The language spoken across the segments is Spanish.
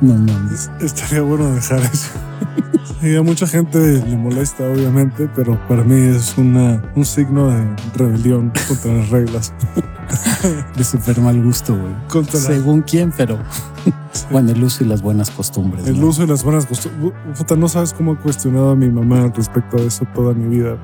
No mames. Estaría bueno dejar eso. Y a mucha gente le molesta, obviamente, pero para mí es una, un signo de rebelión contra las reglas. De súper mal gusto, güey. Según quién, pero bueno, el uso y las buenas costumbres. el ¿no? uso de las buenas costumbres. Puta, no sabes cómo he cuestionado a mi mamá respecto a eso toda mi vida.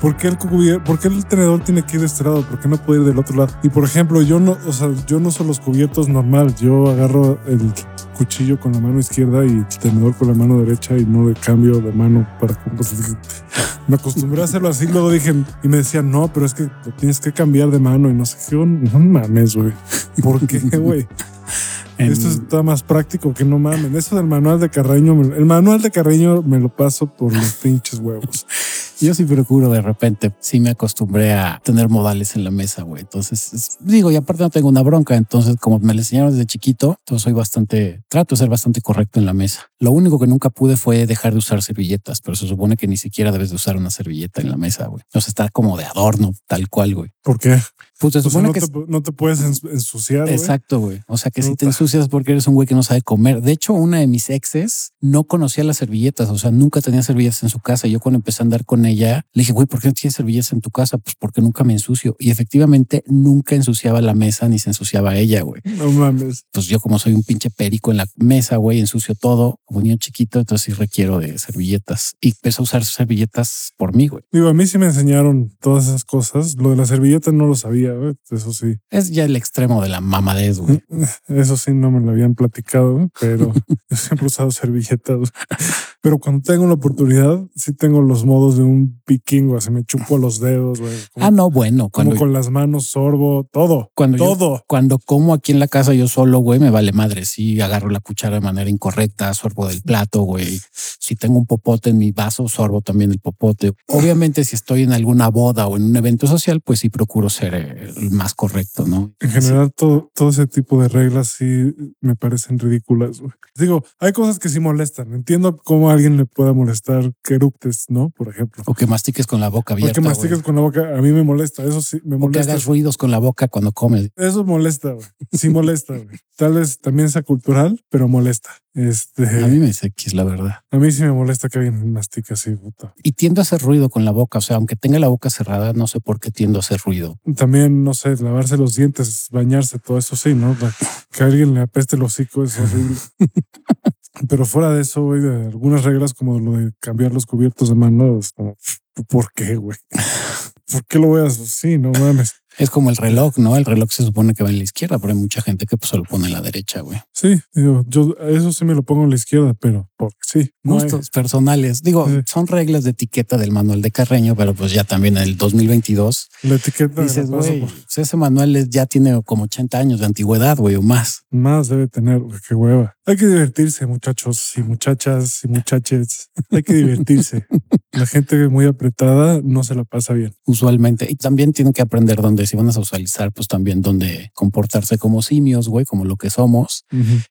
¿Por qué, el ¿Por qué el tenedor tiene que ir de este lado? ¿Por qué no puede ir del otro lado? Y por ejemplo, yo no, o sea, yo no uso los cubiertos normal. Yo agarro el cuchillo con la mano izquierda y tenedor con la mano derecha y no le cambio de mano para pues, me acostumbré a hacerlo así. Luego dije y me decían, no, pero es que lo tienes que cambiar de mano y no sé qué. No mames, güey. ¿Por qué, güey? En- Esto está más práctico que no mamen. Eso del manual de Carreño, el manual de Carreño me lo paso por los pinches huevos. Yo sí procuro de repente, sí me acostumbré a tener modales en la mesa, güey. Entonces, es- digo, y aparte no tengo una bronca, entonces como me lo enseñaron desde chiquito, entonces soy bastante, trato de ser bastante correcto en la mesa. Lo único que nunca pude fue dejar de usar servilletas, pero se supone que ni siquiera debes de usar una servilleta en la mesa, güey. O sea, está como de adorno, tal cual, güey. ¿Por qué? Pues se O sea, supone no, que te, no te puedes ens- ensuciar. Exacto, güey. O sea que si te ensucias porque eres un güey que no sabe comer. De hecho, una de mis exes no conocía las servilletas, o sea, nunca tenía servilletas en su casa. Yo cuando empecé a andar con ella, le dije, güey, ¿por qué no tienes servilletas en tu casa? Pues porque nunca me ensucio. Y efectivamente nunca ensuciaba la mesa ni se ensuciaba ella, güey. No mames. Pues yo como soy un pinche perico en la mesa, güey, ensucio todo como niño chiquito, entonces sí requiero de servilletas. Y empecé a usar servilletas por mí, güey. Digo, a mí sí me enseñaron todas esas cosas. Lo de la servilleta no lo sabía, güey. Eso sí. Es ya el extremo de la mamadez, güey. Eso sí no me lo habían platicado, pero yo siempre he usado servilletas. Pero cuando tengo la oportunidad, sí tengo los modos de un vikingo. Así me chupo los dedos, güey. Ah, no, bueno, como con las manos sorbo, todo. cuando yo todo. Cuando como aquí en la casa yo solo, güey, me vale madre. Si agarro la cuchara de manera incorrecta, sorbo del plato, güey. Si tengo un popote en mi vaso, sorbo también el popote. Obviamente, si estoy en alguna boda o en un evento social, pues sí procuro ser eh, el más correcto, ¿no? En general, todo, todo ese tipo de reglas sí me parecen ridículas. güey. Digo, hay cosas que sí molestan. Entiendo cómo alguien le pueda molestar que eructes, ¿no? Por ejemplo. O que mastiques con la boca abierta. Porque mastiques güey. con la boca, a mí me molesta. Eso sí, me O que molesta. hagas ruidos con la boca cuando comes. Eso molesta, güey. Sí molesta, güey. Tal vez también sea cultural, pero molesta. Este, A mí me dice que es la verdad. a mí sí me molesta que alguien mastique así, puta. Y tiendo a hacer ruido con la boca. O sea, aunque tenga la boca cerrada, no sé por qué tiendo a hacer ruido. También, no sé, lavarse los dientes, bañarse, todo eso sí, ¿no? Que a alguien le apeste el hocico es horrible. Pero fuera de eso, güey, de algunas reglas como lo de cambiar los cubiertos de mano, es como, ¿por qué, güey? ¿Por qué lo voy a hacer? Sí, no mames. Es como el reloj, ¿no? El reloj se supone que va en la izquierda, pero hay mucha gente que pues, se lo pone en la derecha, güey. Sí, digo, yo eso sí me lo pongo a la izquierda, pero porque sí. No Gustos personales. Digo, Sí. son reglas de etiqueta del manual de Carreño, pero pues ya también en el 2022 la etiqueta dices, güey, por- pues, ese manual ya tiene como 80 años de antigüedad, güey, o más. más debe tener, güey, qué hueva. Hay que divertirse, muchachos y muchachas y muchaches. Hay que divertirse. La gente muy apretada no se la pasa bien. Usualmente. Y también tienen que aprender dónde, si van a socializar, pues también dónde comportarse como simios, güey, como lo que somos,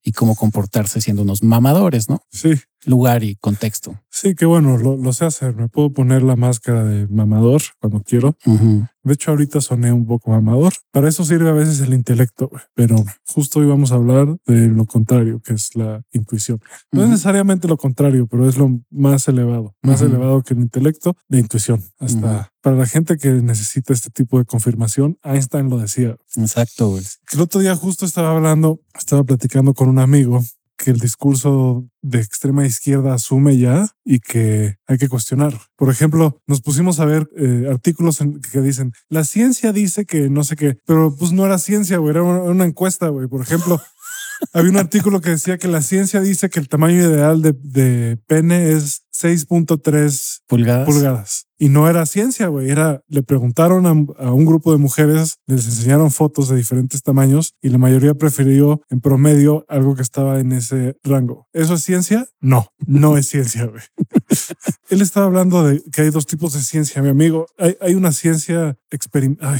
y cómo comportarse siendo unos mamadores, ¿no? Sí, Lugar y contexto. sí, que bueno, lo, lo sé hacer. Me puedo poner la máscara de mamador cuando quiero. Ujú. De hecho, ahorita soné un poco mamador. Para eso sirve a veces el intelecto, pero justo hoy vamos a hablar de lo contrario, que es la intuición. No es Ujú. necesariamente lo contrario, pero es lo más elevado, más Ujú. elevado que el intelecto, la intuición. Hasta para la gente que necesita este tipo de confirmación, Einstein lo decía. Exacto, güey. El otro día justo estaba hablando, estaba platicando con un amigo que el discurso de extrema izquierda asume ya y que hay que cuestionar. Por ejemplo, nos pusimos a ver eh, artículos en- que dicen, la ciencia dice que no sé qué, pero pues no era ciencia, güey, era una, una encuesta, güey. Por ejemplo, había un artículo que decía que la ciencia dice que el tamaño ideal de, de pene es 6.3 Pulgadas. pulgadas. Y no era ciencia, güey. Era, le preguntaron a, a un grupo de mujeres, les enseñaron fotos de diferentes tamaños y la mayoría prefirió en promedio algo que estaba en ese rango. ¿Eso es ciencia? No, no es ciencia, güey. Él estaba hablando de que hay dos tipos de ciencia, mi amigo. Hay, hay una ciencia experimental.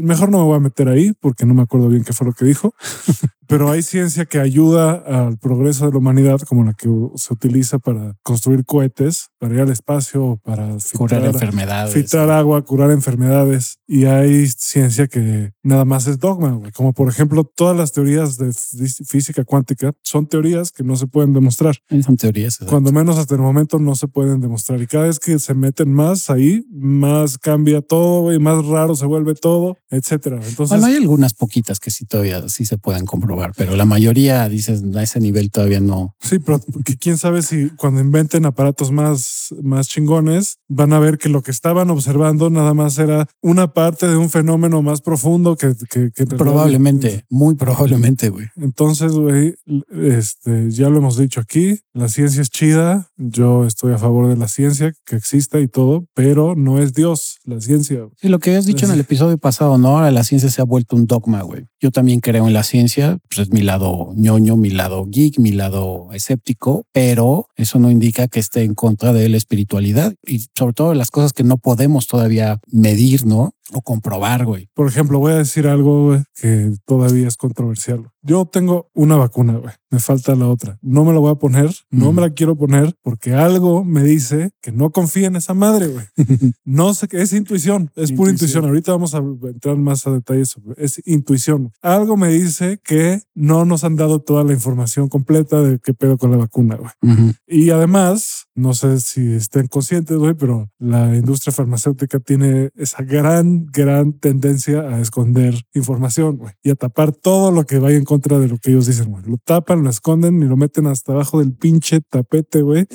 Mejor no me voy a meter ahí porque no me acuerdo bien qué fue lo que dijo. Pero hay ciencia que ayuda al progreso de la humanidad, como la que se utiliza para construir cohetes, para ir al espacio, para filtrar Curar enfermedades. filtrar agua, curar enfermedades. Y hay ciencia que nada más es dogma, güey. Como por ejemplo, todas las teorías de fí- física cuántica son teorías que no se pueden demostrar. Son teorías. Cuando menos hasta el momento no se pueden demostrar. Y cada vez que se meten más ahí, más cambia todo, güey, más raro se vuelve todo, etcétera. Entonces, Bueno, hay algunas poquitas que sí todavía sí se pueden comprobar, pero la mayoría dices a ese nivel todavía no. Sí, pero quién sabe si cuando inventen aparatos más, más chingones van a ver que lo que estaban observando nada más era una parte de un fenómeno más profundo que, que, Probablemente, muy probablemente, güey. Entonces, güey, este, ya lo hemos dicho aquí, la ciencia es chida, yo estoy a favor de la ciencia, que exista y todo, pero no es Dios la ciencia. Sí, lo que habías dicho en el episodio pasado, ¿no? Ahora la ciencia se ha vuelto un dogma, güey. Yo también creo en la ciencia, pues es mi lado ñoño, mi lado geek, mi lado escéptico, pero eso no indica que esté en contra de la espiritualidad y sobre todo las cosas que no podemos todavía medir, ¿no? O comprobar, güey. Por ejemplo, voy a decir algo güey, que todavía es controversial. Yo tengo una vacuna, güey. Me falta la otra. No me la voy a poner, no Mm. me la quiero poner porque algo me dice que no confía en esa madre, güey. No sé qué es intuición, es pura Intuición. Ahorita vamos a entrar más a detalles. Es intuición. Algo me dice que no nos han dado toda la información completa de qué pedo con la vacuna, güey. Ujú. Y además, no sé si estén conscientes, güey, pero la industria farmacéutica tiene esa gran, gran tendencia a esconder información, y a tapar todo lo que vaya en contra de lo que ellos dicen, güey. Lo tapan, lo esconden y lo meten hasta abajo del pinche tapete, güey.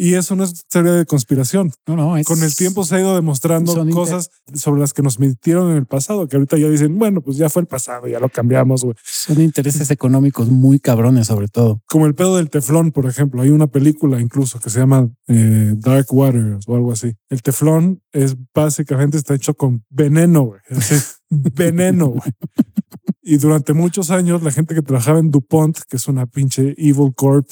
Y eso no es teoría de conspiración. No, no, es... Con el tiempo se ha ido demostrando Son inter- cosas sobre las que nos mintieron en el pasado, que ahorita ya dicen, bueno, pues ya fue el pasado, ya lo cambiamos, güey. Son intereses económicos muy cabrones, sobre todo. como el pedo del teflón, por ejemplo. Hay una película incluso que se llama eh, Dark Waters o algo así. El teflón es básicamente está hecho con veneno, güey. Veneno, güey. Y durante muchos años la gente que trabajaba en DuPont, que es una pinche evil corp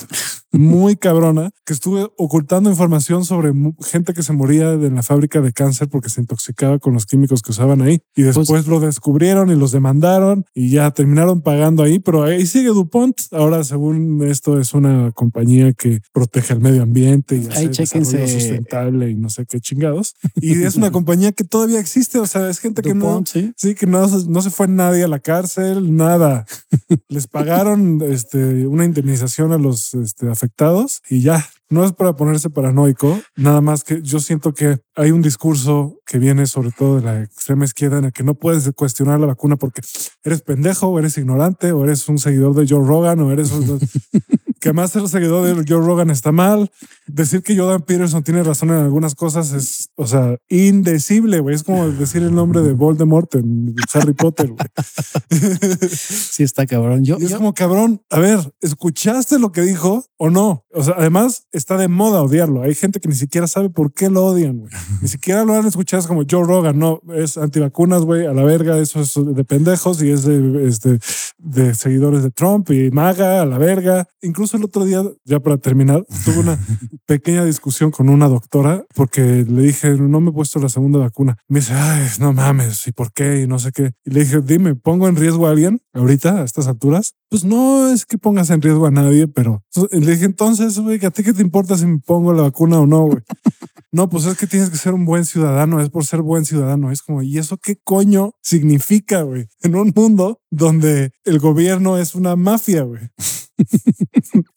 muy cabrona, que estuve ocultando información sobre gente que se moría en la fábrica de cáncer porque se intoxicaba con los químicos que usaban ahí. Y después lo descubrieron y los demandaron y ya terminaron pagando ahí, pero ahí sigue DuPont. Ahora, según esto, es una compañía que protege el medio ambiente y hace desarrollo sustentable y no sé qué chingados. Y es una compañía que todavía existe. O sea, es gente que no, sí. Sí, que no, se- no se fue nadie a la cárcel, nada. Les pagaron este, una indemnización a los este, afectados y ya. No es para ponerse paranoico, nada más que yo siento que hay un discurso que viene sobre todo de la extrema izquierda en el que no puedes cuestionar la vacuna porque eres pendejo o eres ignorante o eres un seguidor de Joe Rogan o eres un... que además ser seguidor de Joe Rogan está mal. Decir que Jordan Peterson tiene razón en algunas cosas es, o sea, indecible, güey. Es como decir el nombre de Voldemort en Harry Potter, güey. Sí, está cabrón. Yo, Y es yo- como, cabrón, a ver, ¿escuchaste lo que dijo o no? O sea, además está de moda odiarlo. Hay gente que ni siquiera sabe por qué lo odian, güey. Ni siquiera lo han escuchado. Es como Joe Rogan, no, es antivacunas, güey, a la verga, eso es de pendejos y es de, este, de seguidores de Trump y MAGA, a la verga. Incluso el otro día, ya para terminar, tuve una pequeña discusión con una doctora porque le dije, no me he puesto la segunda vacuna. Me dice, ay, no mames, ¿y por qué? Y no sé qué. Y le dije, dime, ¿pongo en riesgo a alguien ahorita a estas alturas? Pues no es que pongas en riesgo a nadie, pero le dije, entonces, güey, ¿a ti qué te importa si me pongo la vacuna o no, güey? No, pues es que tienes que ser un buen ciudadano, es por ser buen ciudadano. Es como, ¿y eso qué coño significa, güey? En un mundo donde el gobierno es una mafia, güey.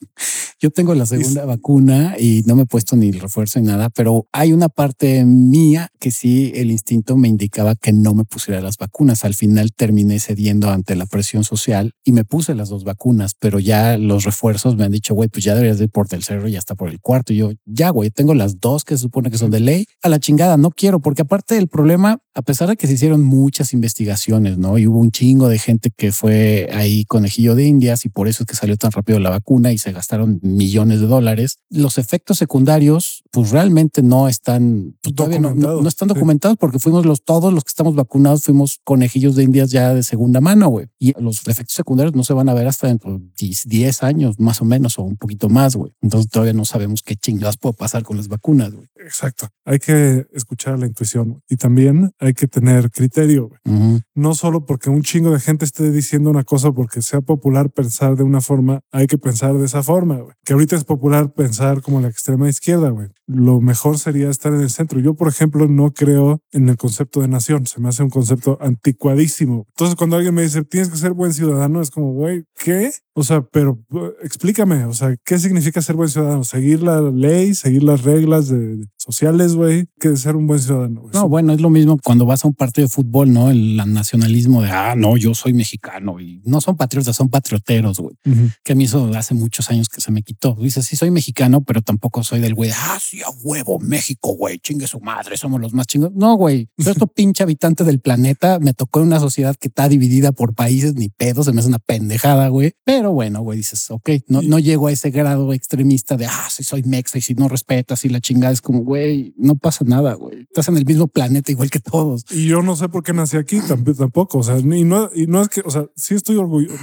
yo tengo la segunda vacuna y no me he puesto ni el refuerzo ni nada, pero hay una parte mía que sí el instinto me indicaba que no me pusiera las vacunas. Al final terminé cediendo ante la presión social y me puse las dos vacunas, pero ya los refuerzos me han dicho, güey, pues ya deberías de ir por tercero y ya está por el cuarto. Y yo, ya, güey, tengo las dos que se supone que son de ley. A la chingada, no quiero, porque aparte del problema, a pesar de que se hicieron muchas investigaciones, ¿no? Y hubo un chingo de gente que fue ahí conejillo de indias y por eso es que salió tan rápido la vacuna y se gastaron millones de dólares. Los efectos secundarios, pues realmente no están, pues, todavía no, no- están documentados porque fuimos los, todos los que estamos vacunados, fuimos conejillos de indias ya de segunda mano, güey. Y los efectos secundarios no se van a ver hasta dentro de 10, 10 años, más o menos, o un poquito más, güey. Entonces todavía no sabemos qué chingadas puede pasar con las vacunas, güey. Exacto. Hay que escuchar la intuición y también hay que tener criterio, güey. No solo porque un chingo de gente esté diciendo una cosa porque sea popular pensar de una forma, hay que pensar de esa forma, güey. Que ahorita es popular pensar como la extrema izquierda, güey. lo mejor sería estar en el centro. Yo, por ejemplo, no creo en el concepto de nación. Se me hace un concepto anticuadísimo. Entonces, cuando alguien me dice, tienes que ser buen ciudadano, es como, güey, ¿qué? O sea, pero uh, explícame, o sea, ¿qué significa ser buen ciudadano? ¿Seguir la ley, seguir las reglas de, sociales, güey? ¿Qué es ser un buen ciudadano? No, bueno, es lo mismo cuando vas a un partido de fútbol, ¿no? El nacionalismo de, ah, no, yo soy mexicano y no son patriotas, son patrioteros, güey. Que a mí eso hace muchos años que se me quitó. Dices, sí, soy mexicano, pero tampoco soy del güey, ah, sí, a huevo, México, güey, chingue su madre, somos los más chingos. No, güey, yo esto pinche habitante del planeta, me tocó en una sociedad que está dividida por países, ni pedo, se me hace una pendejada, güey. Pero bueno, güey, dices, ok, no, no llego a ese grado extremista de, ah, si soy mexa y si no respetas y la chingada es como, güey, no pasa nada, güey. Estás en el mismo planeta igual que todos. Y yo no sé por qué nací aquí tampoco, o sea, y no, y no es que, o sea, sí estoy orgulloso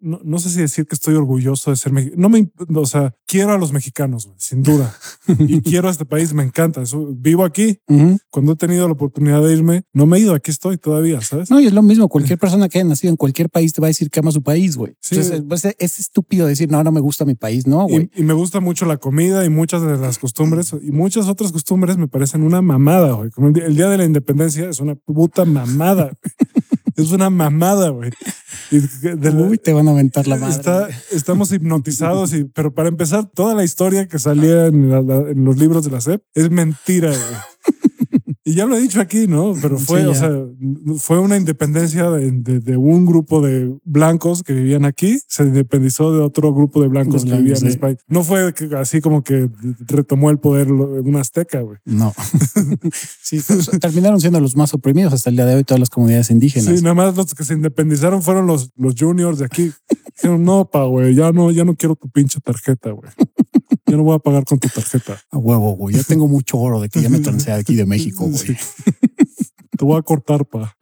no, no, sé si decir que estoy orgulloso de ser mexicano. No me, o sea, quiero a los mexicanos, sin duda. y quiero a este país, me encanta. vivo aquí. Cuando he tenido la oportunidad de irme, no me he ido, aquí estoy todavía, ¿sabes? No, y es lo mismo. Cualquier persona que haya nacido en cualquier país te va a decir que ama su país, güey. Pues, es, estúpido decir, no, no me gusta mi país, no, güey. Y, me gusta mucho la comida y muchas de las costumbres y muchas otras costumbres me parecen una mamada, güey. Como el día de la independencia es una puta mamada. es una mamada, güey. Uy, te van a aventar la madre. estamos hipnotizados, y, pero para empezar, toda la historia que salía en, en los libros de la SEP es mentira, güey. Y ya lo he dicho aquí, ¿no? Pero fue, o sea, fue una independencia de, un grupo de blancos que vivían aquí, se independizó de otro grupo de blancos que vivían en España. No fue así como que retomó el poder un azteca, güey. No. sí, pues, terminaron siendo los más oprimidos hasta el día de hoy todas las comunidades indígenas. Sí, nada más los que se independizaron fueron los, los juniors de aquí. Dijeron, no, pa, güey, ya no, ya no quiero tu pinche tarjeta, güey. Yo no voy a pagar con tu tarjeta. A huevo, güey. Ya tengo mucho oro de que ya me trancé aquí de México, güey. Te voy a cortar, pa.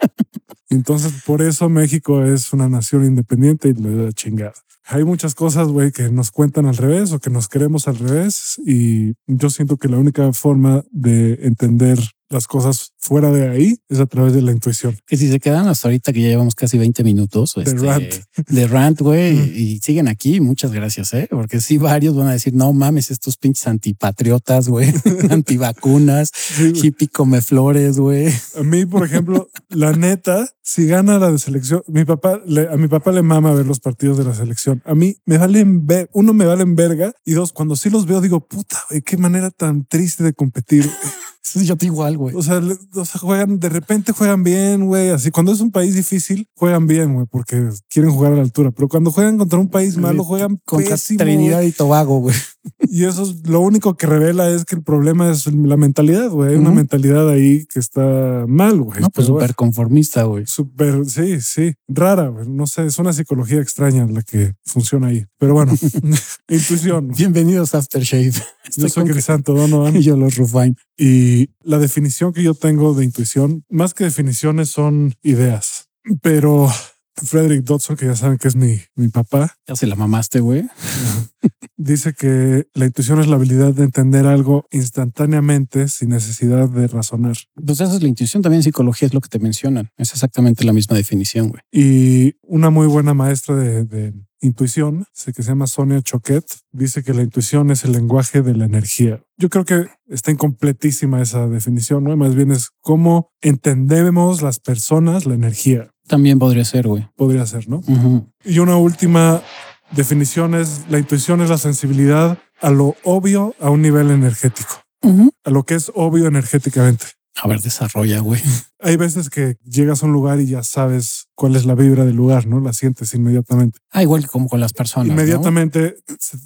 Entonces, por eso México es una nación independiente y le da chingada. Hay muchas cosas, güey, que nos cuentan al revés o que nos queremos al revés. Y yo siento que la única forma de entender las cosas fuera de ahí es a través de la intuición. Que si se quedan hasta ahorita que ya llevamos casi 20 minutos de este, rant, de rant, güey, y siguen aquí, muchas gracias, ¿eh? Porque sí, varios van a decir, no mames, estos pinches antipatriotas, güey, antivacunas, hippie come flores, güey. A mí, por ejemplo, la neta, si gana la de selección, mi papá, a mi papá le mama ver los partidos de la selección. A mí me valen ver, uno me valen verga y dos, cuando sí los veo digo, puta, güey, qué manera tan triste de competir. Sí, yo te igual, güey. O sea, juegan, de repente juegan bien, güey. Así cuando es un país difícil, juegan bien, güey, porque quieren jugar a la altura. Pero cuando juegan contra un país malo, juegan contra Trinidad y Tobago, güey. Y eso es lo único que revela es que el problema es la mentalidad, güey. Hay una mentalidad ahí que está mal, güey. No, pues súper conformista, güey. Súper, sí, sí. Rara, güey. No sé, es una psicología extraña la que funciona ahí. Pero bueno, intuición. Bienvenidos a Aftershave. Yo soy Crisanto Donovan. Y yo los Rufine. Y la definición que yo tengo de intuición, más que definiciones, son ideas. Pero Frederick Dodson, que ya saben que es mi, mi papá. Ya se la mamaste, güey. Dice que la intuición es la habilidad de entender algo instantáneamente sin necesidad de razonar. Pues esa es la intuición, también en psicología es lo que te mencionan. Es exactamente la misma definición, güey. Y una muy buena maestra de, de intuición, que se llama Sonia Choquet, dice que la intuición es el lenguaje de la energía. Yo creo que está incompletísima esa definición, ¿no? Más bien es cómo entendemos las personas la energía. También podría ser, güey. Podría ser, ¿no? Y una última definición es, la intuición es la sensibilidad a lo obvio a un nivel energético, a lo que es obvio energéticamente. A ver, desarrolla, güey. Hay veces que llegas a un lugar y ya sabes cuál es la vibra del lugar, ¿no? La sientes inmediatamente. Ah, igual que como con las personas. Inmediatamente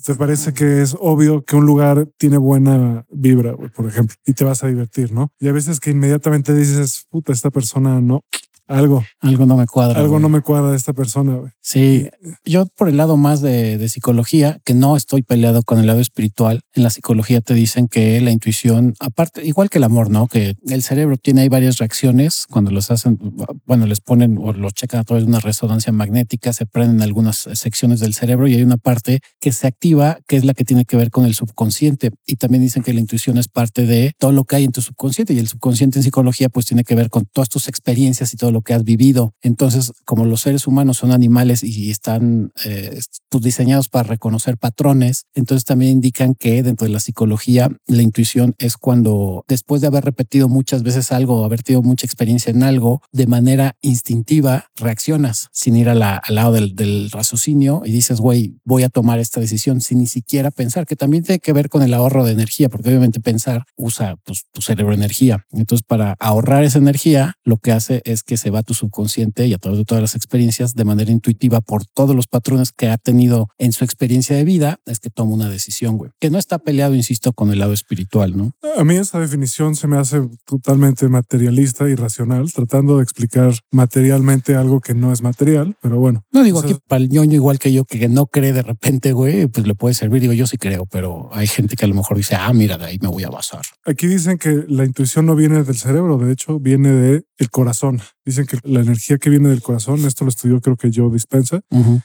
te parece que es obvio que un lugar tiene buena vibra, güey, por ejemplo, y te vas a divertir, ¿no? Y a veces que inmediatamente dices, puta, esta persona no, algo. Algo no me cuadra. Algo no me cuadra de esta persona. Güey. Sí, yo por el lado más de, de, psicología, que no estoy peleado con el lado espiritual, en la psicología te dicen que la intuición, aparte, igual que el amor, ¿no? Que el cerebro tiene ahí varias reacciones cuando los hacen, bueno, les ponen o los checan a través de una resonancia magnética, se prenden algunas secciones del cerebro y hay una parte que se activa, que es la que tiene que ver con el subconsciente. Y también dicen que la intuición es parte de todo lo que hay en tu subconsciente y el subconsciente en psicología pues tiene que ver con todas tus experiencias y todo lo lo que has vivido. Entonces, como los seres humanos son animales y están eh, pues, diseñados para reconocer patrones, entonces también indican que dentro de la psicología la intuición es cuando después de haber repetido muchas veces algo, haber tenido mucha experiencia en algo, de manera instintiva reaccionas sin ir al lado del, del raciocinio y dices, güey, voy a tomar esta decisión sin ni siquiera pensar, que también tiene que ver con el ahorro de energía, porque obviamente pensar usa pues, tu cerebro energía. Entonces, para ahorrar esa energía, lo que hace es que se va a tu subconsciente y a través de todas las experiencias de manera intuitiva por todos los patrones que ha tenido en su experiencia de vida, es que toma una decisión, güey, que no está peleado, insisto, con el lado espiritual, ¿no? A mí esa definición se me hace totalmente materialista y racional, tratando de explicar materialmente algo que no es material, pero bueno. No digo aquí para el ñoño igual que yo, que no cree de repente, güey, pues le puede servir. Digo, yo sí creo, pero hay gente que a lo mejor dice, ah, mira, de ahí me voy a basar. Aquí dicen que la intuición no viene del cerebro, de hecho, viene del el corazón. Dicen que la energía que viene del corazón, esto lo estudió creo que yo dispensa,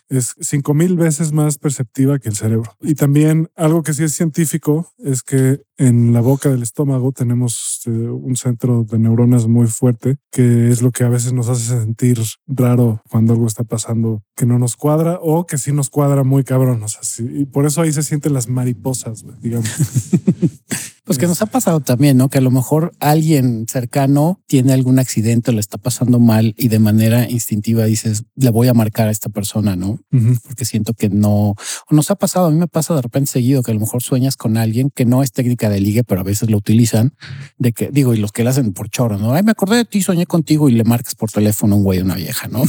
es cinco mil veces más perceptiva que el cerebro. Y también algo que sí es científico es que en la boca del estómago tenemos eh, un centro de neuronas muy fuerte, que es lo que a veces nos hace sentir raro cuando algo está pasando que no nos cuadra o que sí nos cuadra muy cabrón. O sea, y por eso ahí se sienten las mariposas, digamos. Pues que nos ha pasado también, ¿no? Que a lo mejor alguien cercano tiene algún accidente o le está pasando mal y de manera instintiva dices, le voy a marcar a esta persona, ¿no? Porque siento que no, o nos ha pasado, a mí me pasa de repente seguido que a lo mejor sueñas con alguien que no es técnica de ligue, pero a veces lo utilizan, de que, digo, y los que lo hacen por choro, ¿no? Ay, me acordé de ti, soñé contigo y le marcas por teléfono a un güey o una vieja, ¿no?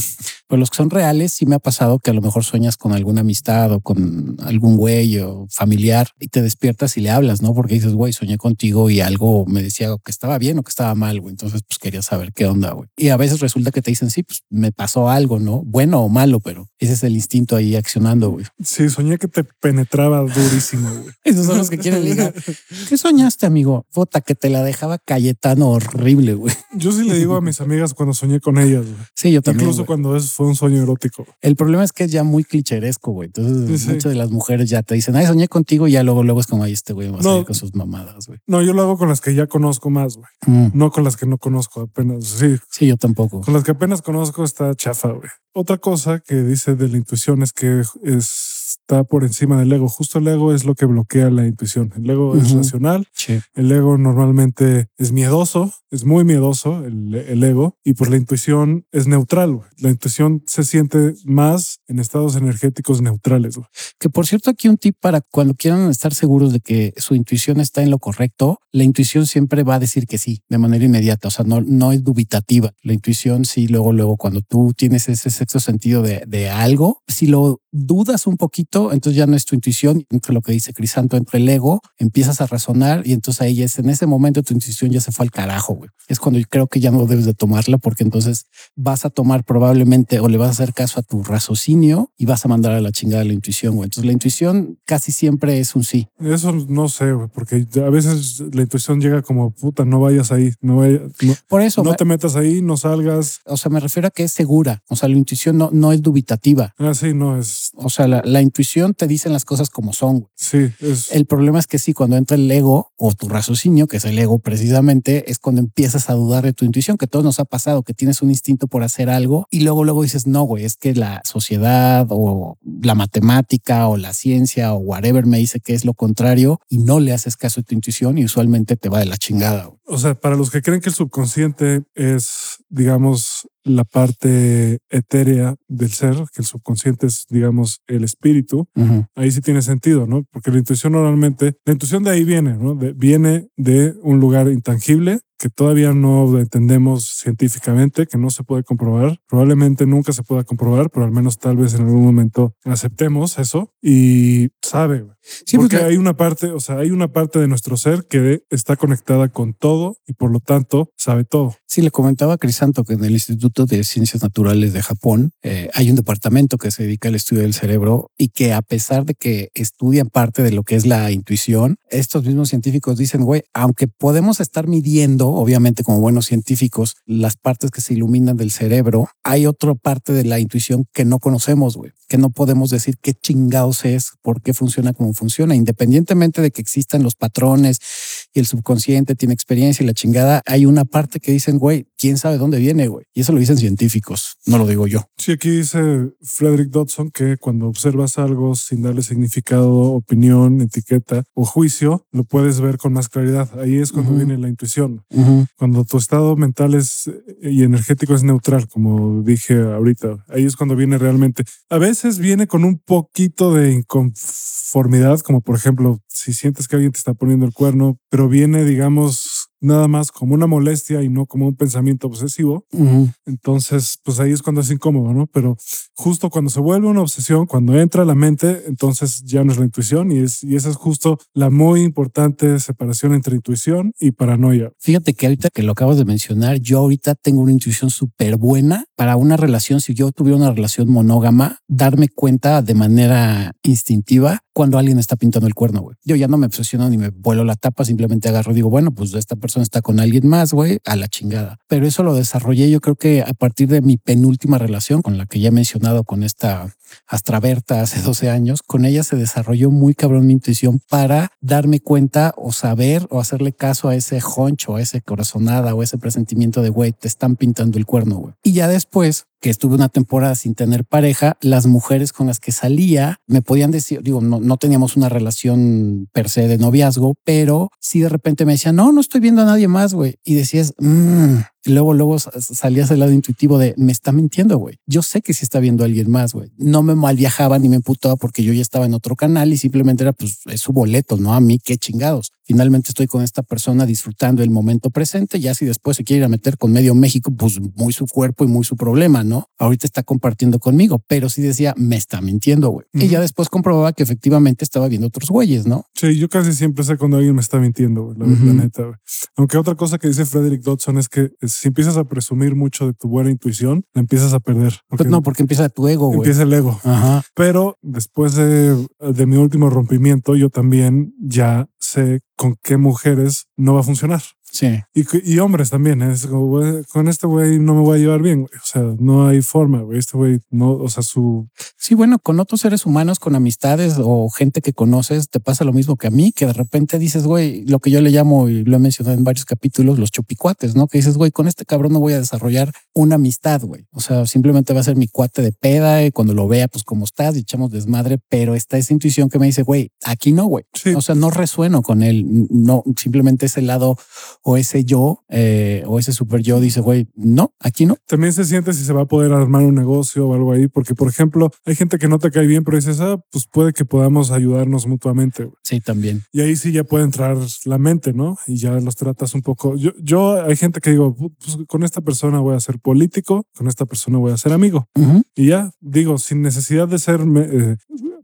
Pero los que son reales, sí me ha pasado que a lo mejor sueñas con alguna amistad o con algún güey o familiar y te despiertas y le hablas, ¿no? Porque dices, güey, soñé contigo y algo me decía que estaba bien o que estaba mal, güey. Entonces, pues quería saber qué onda, güey. Y a veces resulta que te dicen, sí, pues me pasó algo, ¿no? Bueno o malo, pero ese es el instinto ahí accionando, güey. Sí, soñé que te penetraba durísimo, güey. Esos son los que quieren ligar. ¿Qué soñaste, amigo? Fota, que te la dejaba Cayetano horrible, güey. Yo sí le digo a mis amigas cuando soñé con ellas, güey. Sí, yo también. Incluso cuando es, fue un sueño erótico. El problema es que es ya muy clicheresco, güey. Entonces, muchas de las mujeres ya te dicen, ay, soñé contigo y ya luego, luego es como, ay, este güey va a salir con sus mamadas, güey. No, yo lo hago con las que ya conozco más, güey. Mm. No con las que no conozco apenas. Sí. Sí, yo tampoco. Con las que apenas conozco está chafa, güey. Otra cosa que dice de la intuición es que es está por encima del ego. Justo el ego es lo que bloquea la intuición. El ego es racional. El ego normalmente es miedoso, es muy miedoso el, ego y pues la intuición es neutral. La intuición se siente más en estados energéticos neutrales. Que por cierto, aquí un tip para cuando quieran estar seguros de que su intuición está en lo correcto, la intuición siempre va a decir que sí, de manera inmediata. O sea, no, no es dubitativa. La intuición sí, luego, luego, cuando tú tienes ese sexto sentido de, de algo, si lo dudas un poquito, entonces ya no es tu intuición, entre lo que dice Crisanto, entre el ego, empiezas a razonar y entonces ahí es en ese momento tu intuición ya se fue al carajo, güey. Es cuando yo creo que ya no debes de tomarla porque entonces vas a tomar probablemente o le vas a hacer caso a tu raciocinio y vas a mandar a la chingada la intuición, güey. Entonces la intuición casi siempre es un sí. Eso no sé, güey, porque a veces la intuición llega como puta, no vayas ahí, no vayas, por eso no te metas ahí, no salgas. O sea, me refiero a que es segura. O sea, la intuición no, no es dubitativa. Ah, sí, no es o sea, la, intuición te dicen las cosas como son. Sí. El problema es que sí, cuando entra el ego o tu raciocinio, que es el ego precisamente, es cuando empiezas a dudar de tu intuición, que todos nos ha pasado, que tienes un instinto por hacer algo y luego, luego dices, no, güey, es que la sociedad o la matemática o la ciencia o whatever me dice que es lo contrario y no le haces caso a tu intuición y usualmente te va de la chingada. O sea, para los que creen que el subconsciente es, digamos, la parte etérea del ser, que el subconsciente es, digamos, el espíritu, ahí sí tiene sentido, ¿no? Porque la intuición normalmente, la intuición de ahí viene, ¿no? viene de un lugar intangible que todavía no entendemos científicamente, que no se puede comprobar. Probablemente nunca se pueda comprobar, pero al menos tal vez en algún momento aceptemos eso y sabe. Sí, porque hay una parte, o sea, hay una parte de nuestro ser que está conectada con todo y por lo tanto sabe todo. Sí, le comentaba a Crisanto que en el Instituto de Ciencias Naturales de Japón eh, hay un departamento que se dedica al estudio del cerebro y que a pesar de que estudian parte de lo que es la intuición, estos mismos científicos dicen, güey, aunque podemos estar midiendo, obviamente como buenos científicos, las partes que se iluminan del cerebro, hay otra parte de la intuición que no conocemos, güey, que no podemos decir qué chingados es, por qué funciona como funciona, independientemente de que existan los patrones y el subconsciente tiene experiencia y la chingada, hay una parte que dicen, güey, quién sabe dónde viene, güey. Y eso lo dicen científicos, no lo digo yo. Sí, aquí dice Frederick Dodson que cuando observas algo sin darle significado, opinión, etiqueta o juicio, lo puedes ver con más claridad. Ahí es cuando viene la intuición. Cuando tu estado mental es y energético es neutral, como dije ahorita, ahí es cuando viene realmente. A veces viene con un poquito de inconformidad, como por ejemplo, si sientes que alguien te está poniendo el cuerno, pero viene, digamos, nada más como una molestia y no como un pensamiento obsesivo. Entonces, pues ahí es cuando es incómodo, ¿no? Pero justo cuando se vuelve una obsesión, cuando entra a la mente, entonces ya no es la intuición y, es, y esa es justo la muy importante separación entre intuición y paranoia. Fíjate que ahorita que lo acabas de mencionar, yo ahorita tengo una intuición súper buena para una relación. Si yo tuviera una relación monógama, darme cuenta de manera instintiva cuando alguien está pintando el cuerno, güey. Yo ya no me obsesiono ni me vuelo la tapa, simplemente agarro y digo, bueno, pues esta persona está con alguien más, güey, a la chingada. Pero eso lo desarrollé yo creo que a partir de mi penúltima relación con la que ya he mencionado con esta Astraberta hace 12 años, con ella se desarrolló muy cabrón mi intuición para darme cuenta o saber o hacerle caso a ese honcho, a ese corazonada o ese presentimiento de, güey, te están pintando el cuerno, güey. Y ya después que estuve una temporada sin tener pareja, las mujeres con las que salía me podían decir, digo, no, no teníamos una relación per se de noviazgo, pero si de repente me decían, no, no estoy viendo a nadie más, güey. Y decías, mmm, luego, luego salías del lado intuitivo de me está mintiendo, güey. Yo sé que si está viendo a alguien más, güey. No me mal viajaba ni me emputaba porque yo ya estaba en otro canal y simplemente era pues es su boleto, no a mí, qué chingados. Finalmente estoy con esta persona disfrutando el momento presente. Ya si después se quiere ir a meter con medio México, pues muy su cuerpo y muy su problema, ¿no? Ahorita está compartiendo conmigo, pero sí decía me está mintiendo, güey. Y ya después comprobaba que efectivamente estaba viendo otros güeyes, ¿no? Sí, yo casi siempre sé cuando alguien me está mintiendo, güey, la, neta, güey. Aunque otra cosa que dice Frederick Dodson es que si empiezas a presumir mucho de tu buena intuición, la empiezas a perder. Porque, no, porque empieza tu ego, güey. Empieza el ego. Ajá. Pero después de, de mi último rompimiento, yo también ya sé con qué mujeres no va a funcionar. Sí. Y, hombres también. ¿eh? Es como, con este güey no me voy a llevar bien. O sea, no hay forma, güey. Este güey no, o sea, su. Sí, bueno, con otros seres humanos, con amistades o gente que conoces, te pasa lo mismo que a mí, que de repente dices, güey, lo que yo le llamo y lo he mencionado en varios capítulos, los chupicuates, ¿no? Que dices, güey, con este cabrón no voy a desarrollar una amistad, güey. O sea, simplemente va a ser mi cuate de peda y cuando lo vea, pues como estás y echamos desmadre, pero está esa intuición que me dice, güey, aquí no, güey. O sea, no resueno con él. No, simplemente ese lado o ese yo eh, o ese super yo dice, güey, no, aquí no. También se siente si se va a poder armar un negocio o algo ahí, porque por ejemplo, hay gente que no te cae bien, pero dices, ah, pues puede que podamos ayudarnos mutuamente. Sí, también. Y ahí sí ya puede entrar la mente, ¿no? Y ya los tratas un poco. Yo, yo hay gente que digo, pues con esta persona voy a ser político, con esta persona voy a ser amigo. Y ya digo, sin necesidad de ser eh,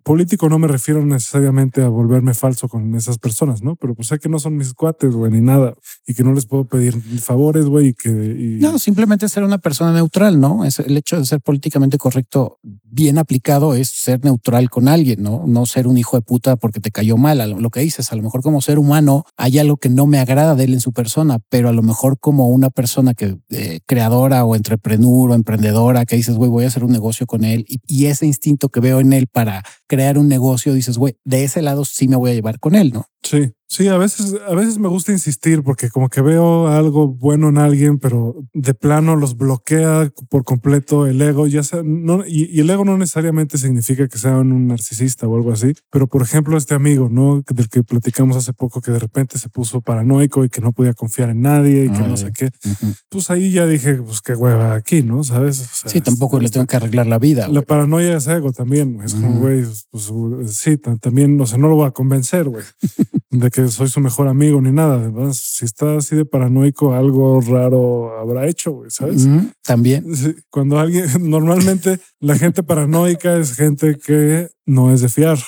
político no me refiero necesariamente a volverme falso con esas personas, ¿no? Pero pues sé que no son mis cuates, güey, ni nada. Y que no les puedo pedir favores, güey, y que... No, simplemente ser una persona neutral, ¿no? Es el hecho de ser políticamente correcto, bien aplicado, es ser neutral con alguien, ¿no? No ser un hijo de puta porque te cayó mal. Lo que dices, a lo mejor como ser humano hay algo que no me agrada de él en su persona, pero a lo mejor como una persona que eh, creadora o entrepreneur o emprendedora que dices, güey, voy a hacer un negocio con él y ese instinto que veo en él para crear un negocio, dices, güey, de ese lado sí me voy a llevar con él, ¿no? Sí. Sí, a veces, a veces me gusta insistir porque como que veo algo bueno en alguien, pero de plano los bloquea por completo el ego. Ya sea, no, y, el ego no necesariamente significa que sea un narcisista o algo así. Pero por ejemplo, este amigo, ¿no? Del que platicamos hace poco, que de repente se puso paranoico y que no podía confiar en nadie y que no sé qué. Pues ahí ya dije, pues qué hueva aquí, ¿no? ¿Sabes? sí, tampoco le tengo que arreglar la vida. La paranoia es ego también. Es como, güey, pues sí, también, o sea, no lo voy a convencer, güey, de que soy su mejor amigo ni nada. Además, si está así de paranoico, algo raro habrá hecho, ¿sabes? También. Cuando alguien, normalmente la gente paranoica es gente que no es de fiar.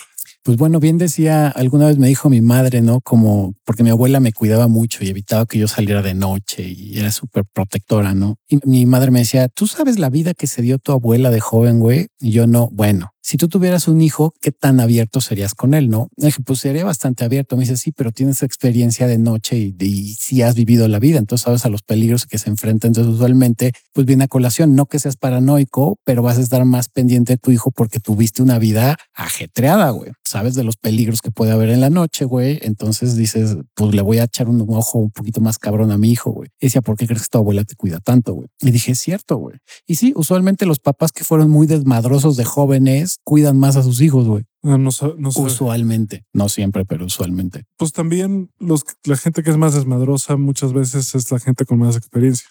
Pues bueno, bien decía, alguna vez me dijo mi madre, ¿no? Como porque mi abuela me cuidaba mucho y evitaba que yo saliera de noche y era súper protectora, ¿no? Y mi madre me decía, ¿tú sabes la vida que se dio tu abuela de joven, güey? Y yo no, bueno, si tú tuvieras un hijo, ¿qué tan abierto serías con él? No, dije, pues sería bastante abierto. Me dice, sí, pero tienes experiencia de noche y, si has vivido la vida, entonces sabes a los peligros que se enfrentan. Entonces, usualmente, pues viene a colación, no que seas paranoico, pero vas a estar más pendiente de tu hijo porque tuviste una vida ajetreada, güey. Sabes de los peligros que puede haber en la noche, güey. Entonces dices, pues le voy a echar un ojo un poquito más cabrón a mi hijo, güey. Y decía, ¿por qué crees que tu abuela te cuida tanto, güey? Y dije, es cierto, güey. Y sí, usualmente los papás que fueron muy desmadrosos de jóvenes cuidan más a sus hijos, güey. No, no, no. Usualmente, no siempre, pero usualmente. Pues también los, la gente que es más desmadrosa muchas veces es la gente con más experiencia.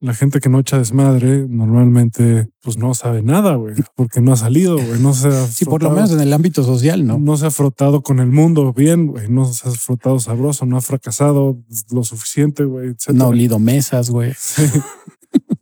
La gente que no echa desmadre normalmente pues no sabe nada, güey, porque no ha salido, güey, no se ha Sí, por lo frotado- menos en el ámbito social, ¿no? no se ha frotado con el mundo bien, güey, no se ha frotado sabroso, no ha fracasado lo suficiente, güey. No ha olido mesas, güey.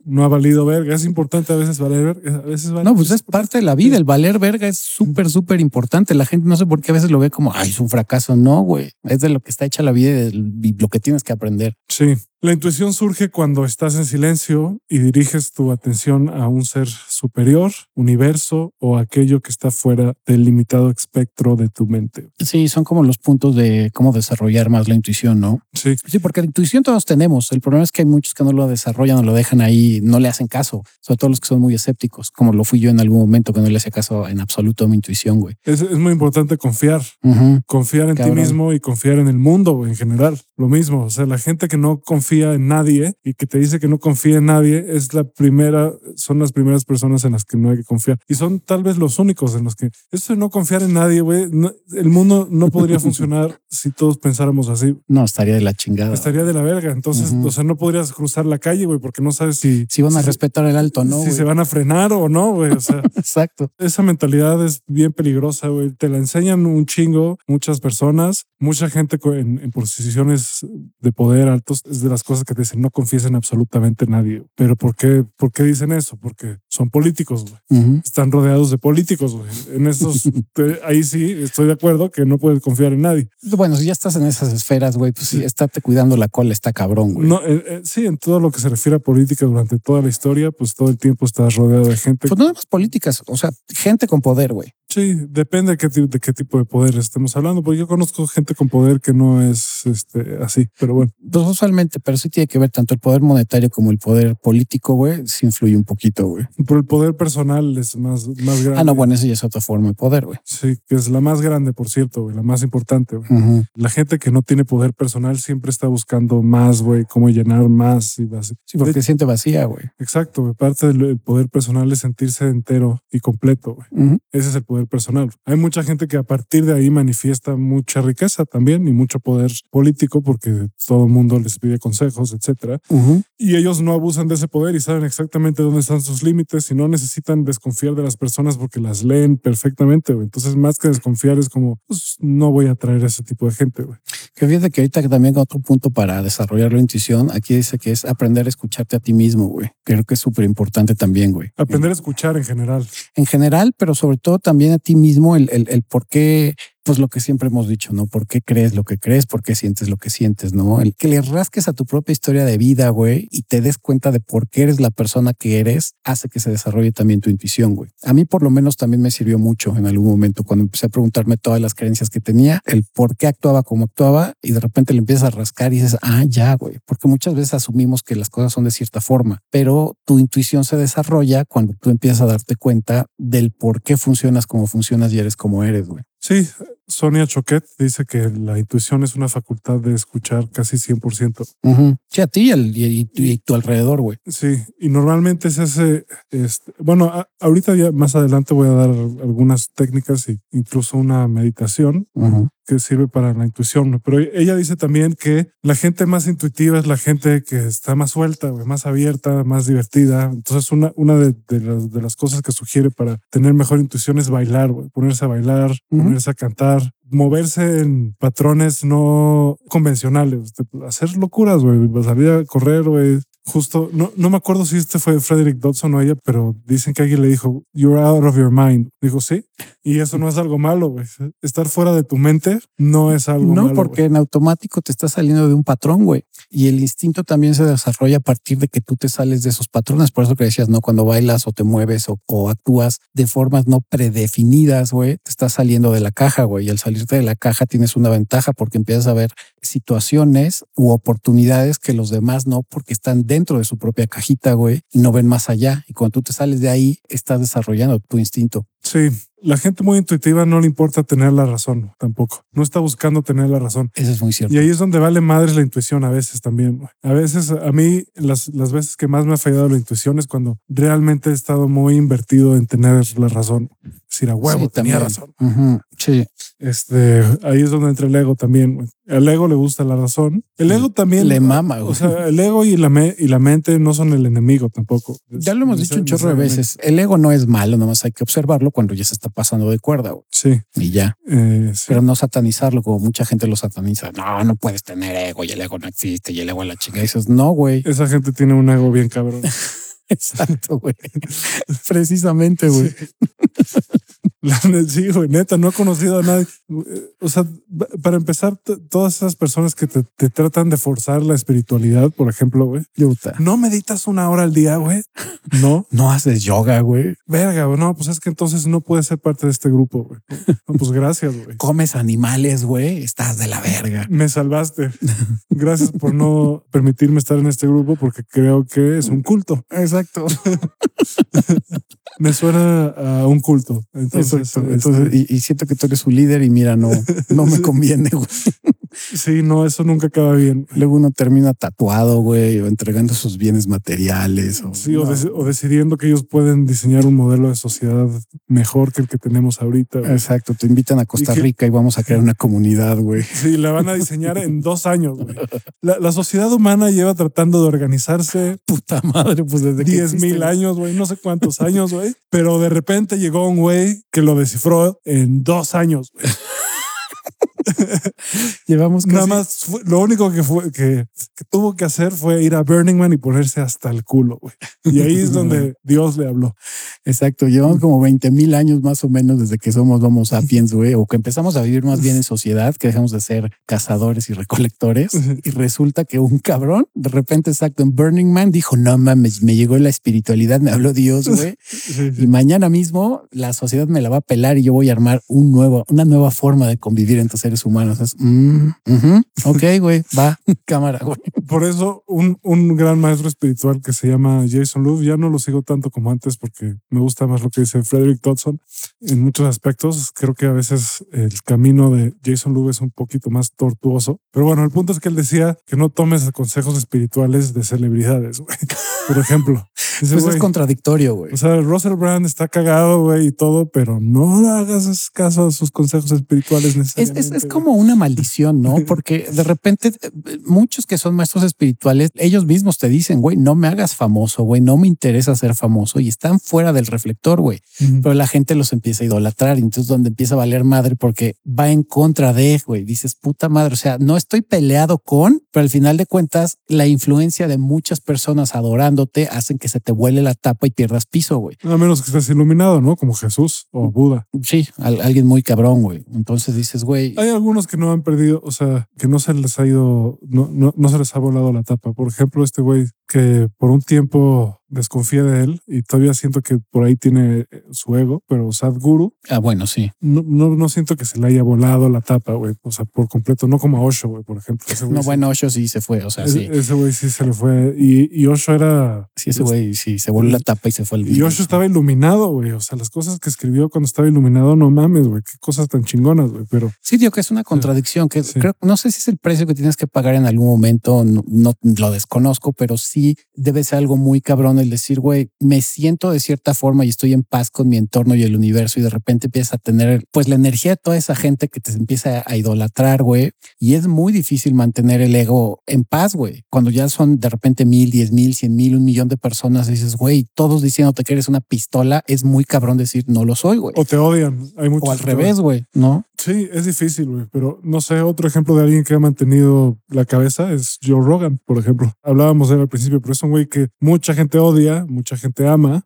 no ha valido verga. Es importante a veces valer verga, a veces vale- No, pues es parte de la vida. El valer verga es súper, súper importante. La gente no sé por qué a veces lo ve como, ay, es un fracaso. No, güey. Es de lo que está hecha la vida y de lo que tienes que aprender. Sí. La intuición surge cuando estás en silencio y diriges tu atención a un ser superior, universo o aquello que está fuera del limitado espectro de tu mente. Sí, son como los puntos de cómo desarrollar más la intuición, ¿no? Sí, Sí, porque la intuición todos tenemos. El problema es que hay muchos que no lo desarrollan o lo dejan ahí, no le hacen caso, sobre todo los que son muy escépticos, como lo fui yo en algún momento que no le hacía caso en absoluto a mi intuición, güey. es, es muy importante confiar, confiar en Cabrón. ti mismo y confiar en el mundo güey, en general. Lo mismo, o sea, la gente que no confía en nadie y que te dice que no confía en nadie es la primera, son las primeras personas en las que no hay que confiar. Y son tal vez los únicos en los que eso de no confiar en nadie, güey, no- el mundo no podría funcionar si todos pensáramos así. No, estaría de la chingada. Estaría de la verga. Entonces, o sea, no podrías cruzar la calle, güey, porque no sabes si, Si van a si- respetar el alto, ¿no? si se van a frenar o no, güey. O sea, Exacto. esa mentalidad es bien peligrosa, güey. Te la enseñan un chingo muchas personas, mucha gente en, en posiciones de poder altos. Es de las cosas que te dicen, no confíes en absolutamente nadie. Pero ¿por qué, por qué dicen eso? Porque son políticos, güey. Están rodeados de políticos, güey. En esos, te- ahí sí estoy de acuerdo que no puedes confiar en nadie. Bueno, si ya estás en esas esferas, güey, pues sí, estate cuidando la cola, está cabrón, güey. No, eh, eh, sí, en todo lo que se refiere a política durante toda la historia, pues todo el tiempo estás rodeado de gente. Pues no nada más políticas, o sea, gente con poder, güey. Sí, depende de qué, de qué tipo de poder estemos hablando, porque yo conozco gente con poder que no es este, así, pero bueno, Pues usualmente, pero sí tiene que ver tanto el poder monetario como el poder político, güey, sí influye un poquito, güey. pero el poder personal es más, más grande. Ah, no, bueno, eso ya es otra forma de poder, güey. Sí, que es la más grande, por cierto, güey, la más importante. güey. La gente que no tiene poder personal siempre está buscando más, güey, cómo llenar más y así. Sí, porque se siente vacía, güey. Exacto, güey. Parte del el poder personal es sentirse entero y completo, güey. Ese es el poder personal. Hay mucha gente que a partir de ahí manifiesta mucha riqueza también y mucho poder político porque todo el mundo les pide consejos, etcétera. Ujú. Y ellos no abusan de ese poder y saben exactamente dónde están sus límites y no necesitan desconfiar de las personas porque las leen perfectamente. güey. Entonces, más que desconfiar es como, pues no voy a traer a ese tipo de gente. güey. Que fíjate que ahorita que también otro punto para desarrollar la intuición, aquí dice que es aprender a escucharte a ti mismo, güey. Creo que es súper importante también, güey. Aprender a escuchar en general. en general, pero sobre todo también a ti mismo, el, el, el por qué, pues lo que siempre hemos dicho, ¿no? ¿Por qué crees lo que crees? ¿Por qué sientes lo que sientes? ¿No? El que le rasques a tu propia historia de vida, güey, y te des cuenta de por qué eres la persona que eres, hace que se desarrolle también tu intuición, güey. A mí por lo menos también me sirvió mucho en algún momento cuando empecé a preguntarme todas las creencias que tenía, el por qué actuaba como actuaba, y de repente le empiezas a rascar y dices, ah, ya, güey, porque muchas veces asumimos que las cosas son de cierta forma, pero tu intuición se desarrolla cuando tú empiezas a darte cuenta del por qué funcionas como funcionas y eres como eres, güey. Sí, Sonia Choquet dice que la intuición es una facultad de escuchar casi 100%. Ujú. Sí, a ti y, al- y- y tu- alrededor, güey. Sí, y normalmente es ese, este, bueno, a- ahorita ya más adelante voy a dar algunas técnicas e incluso una meditación Ujú. que sirve para la intuición, pero ella dice también que la gente más intuitiva es la gente que está más suelta, güey, más abierta, más divertida. Entonces una, una de, de las, de las cosas que sugiere para tener mejor intuición es bailar, güey, ponerse a bailar, Ujú. ponerse a cantar, moverse en patrones no convencionales, hacer locuras, güey, salir a correr, güey. Justo, no, no me acuerdo si este fue Frederick Dodson o ella, pero dicen que alguien le dijo, you're out of your mind. Dijo, sí. Y eso no es algo malo, güey. Estar fuera de tu mente no es algo No, malo. porque güey. en automático te está saliendo de un patrón, güey. Y el instinto también se desarrolla a partir de que tú te sales de esos patrones. Por eso que decías, no, cuando bailas o te mueves o, o actúas de formas no predefinidas, güey, te estás saliendo de la caja, güey. Y al salirte de la caja tienes una ventaja porque empiezas a ver situaciones u oportunidades que los demás no, porque están dentro de su propia cajita, güey, y no ven más allá. Y cuando tú te sales de ahí, estás desarrollando tu instinto. Sí, la gente muy intuitiva no le importa tener la razón tampoco. No está buscando tener la razón. Eso es muy cierto. Y ahí es donde vale madres la intuición a veces también. A veces, a mí, las, las veces que más me ha fallado la intuición es cuando realmente he estado muy invertido en tener la razón. Es decir, a huevo, Sí, tenía también. razón. Sí. Este, ahí es donde entra el ego también. Al ego le gusta la razón. El ego también Le mama, güey. O sea, el ego y la, me- y la mente no son el enemigo tampoco. Ya lo hemos dicho un chorro de veces. El ego no es malo, nomás hay que observarlo cuando ya se está pasando de cuerda güey, Sí, y ya. eh, sí. Pero no satanizarlo como mucha gente lo sataniza. No, no puedes tener ego y el ego no existe y el ego es la chica. Y dices, no, güey. Esa gente tiene un ego bien cabrón. Exacto, güey. Precisamente, güey. Sí, güey, neta, no he conocido a nadie. O sea, para empezar, todas esas personas que te, te tratan de forzar la espiritualidad, por ejemplo, güey. No meditas una hora al día, güey. No, No haces yoga, güey. verga, güey. No, pues es que entonces no puedes ser parte de este grupo, güey. No, pues gracias, güey. Comes animales, güey. Estás de la verga. Me salvaste. Gracias por no permitirme estar en este grupo porque creo que es un culto. Exacto. Me suena a un culto. Entonces, Entonces, y, y siento que tú eres su líder y mira, no, no me conviene, güey. sí, no, eso nunca acaba bien. Luego uno termina tatuado, güey, o entregando sus bienes materiales. O, Sí, o, decidiendo que ellos pueden diseñar un modelo de sociedad mejor que el que tenemos ahorita. güey. Exacto, te invitan a Costa Y que- Rica y vamos a crear una comunidad, güey. Sí, la van a diseñar en dos años. güey. La, la sociedad humana lleva tratando de organizarse Puta madre, pues desde que 10 mil años, güey, no sé cuántos años, güey. Pero de repente llegó un güey que lo descifró en dos años. güey. Llevamos Nada más, fue- lo único que fue que, que tuvo que hacer fue ir a Burning Man y ponerse hasta el culo, güey. Y ahí es donde Dios le habló. Exacto, llevamos como 20 mil años más o menos desde que somos Homo sapiens, güey, o que empezamos a vivir más bien en sociedad, que dejamos de ser cazadores y recolectores. Y resulta que un cabrón, de repente, exacto, en Burning Man dijo, no mames, me llegó la espiritualidad, me habló Dios, güey. Y mañana mismo la sociedad me la va a pelar y yo voy a armar un nuevo, una nueva forma de convivir entre seres humanos. Es, mm, ok, güey, va, cámara, güey. Por eso un, un gran maestro espiritual que se llama Jason Love, ya no lo sigo tanto como antes porque me gusta más lo que dice Frederick Dodson en muchos aspectos. Creo que a veces el camino de Jason Love es un poquito más tortuoso. Pero bueno, el punto es que él decía que no tomes consejos espirituales de celebridades. Por ejemplo. Pues es güey, contradictorio, güey. o sea, Russell Brand está cagado, güey, y todo, pero no hagas caso a sus consejos espirituales Es, necesariamente. es, es güey. como una maldición, ¿no? Porque de repente eh, muchos que son maestros espirituales, ellos mismos te dicen, güey, no me hagas famoso, güey, no me interesa ser famoso y están fuera del reflector, güey. Ujú. Pero la gente los empieza a idolatrar y entonces donde empieza a valer madre porque va en contra de, güey, dices, puta madre, o sea, no estoy peleado con, pero al final de cuentas, la influencia de muchas personas adorándote hacen que se te vuele la tapa y pierdas piso, güey. A menos que estés iluminado, ¿no? Como Jesús o Buda. Sí, al- alguien muy cabrón, güey. Entonces dices, güey, Hay algunos que no han perdido, o sea, que no se les ha ido, no, no, no se les ha volado la tapa. Por ejemplo, este güey que por un tiempo desconfía de él y todavía siento que por ahí tiene eh, su ego, pero Sadhguru, ah, bueno, sí. no, no, no siento que se le haya volado la tapa, güey. O sea, por completo, no como a Osho, güey, por ejemplo. Ese No, bueno, Osho sí se fue, o sea, sí. ese- güey sí se le fue. Y, y Osho era. Sí, ese güey sí se volvió la tapa y se fue al Y Osho estaba iluminado, güey. O sea, las cosas que escribió cuando estaba iluminado, no mames, güey. Qué cosas tan chingonas, güey. Pero Sí, digo que es una contradicción que Sí. creo, no sé si es el precio que tienes que pagar en algún momento, no, no lo desconozco, pero sí debe ser algo muy cabrón el decir, güey, me siento de cierta forma y estoy en paz con mi entorno y el universo y de repente empiezas a tener pues la energía de toda esa gente que te empieza a idolatrar, güey. Y es muy difícil mantener el ego en paz, güey. Cuando ya son de repente mil, diez mil, cien mil, un millón de personas, dices, güey, todos diciéndote que eres una pistola, es muy cabrón decir no lo soy, güey. o te odian. Hay muchos O al revés, güey, ¿no? Sí, es difícil, güey, pero no sé, otro ejemplo de alguien que ha mantenido la cabeza es Joe Rogan, por ejemplo. Hablábamos él al principio principio, pero es un güey que mucha gente odia, mucha gente ama,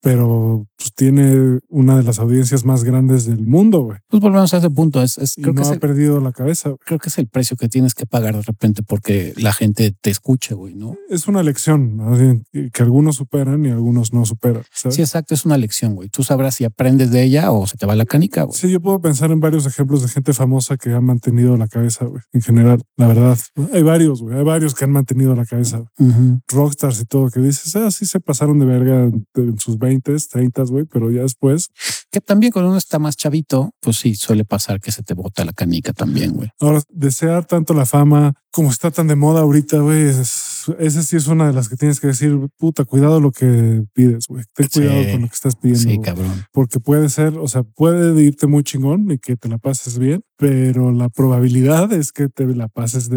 pero pues, tiene una de las audiencias más grandes del mundo, güey. Pues volvemos a ese punto. Es, es- Y no que ha el, perdido la cabeza. creo que es el precio que tienes que pagar de repente porque la gente te escuche, güey, ¿no? Es una lección que algunos superan y algunos no superan. ¿sabes? Sí, exacto. Es una lección, güey. Tú sabrás si aprendes de ella o se te va la canica, güey. Sí, yo puedo pensar en varios ejemplos de gente famosa que ha mantenido la cabeza, güey. En general, la verdad. Hay varios, güey. Hay varios que han mantenido la cabeza. Ujú. Rockstars y todo, que dices, ah, sí se pasaron de verga en, en sus 20, 30, güey, pero ya después. Que también cuando uno está más chavito, pues sí, suele pasar que se te bota la canica también, güey. Ahora, desear tanto la fama como está tan de moda ahorita, güey, es- esa sí es una de las que tienes que decir, puta, cuidado lo que pides, güey. Ten Sí. cuidado con lo que estás pidiendo. Sí, cabrón. porque puede ser, o sea, puede irte muy chingón y que te la pases bien, pero la probabilidad es que te la pases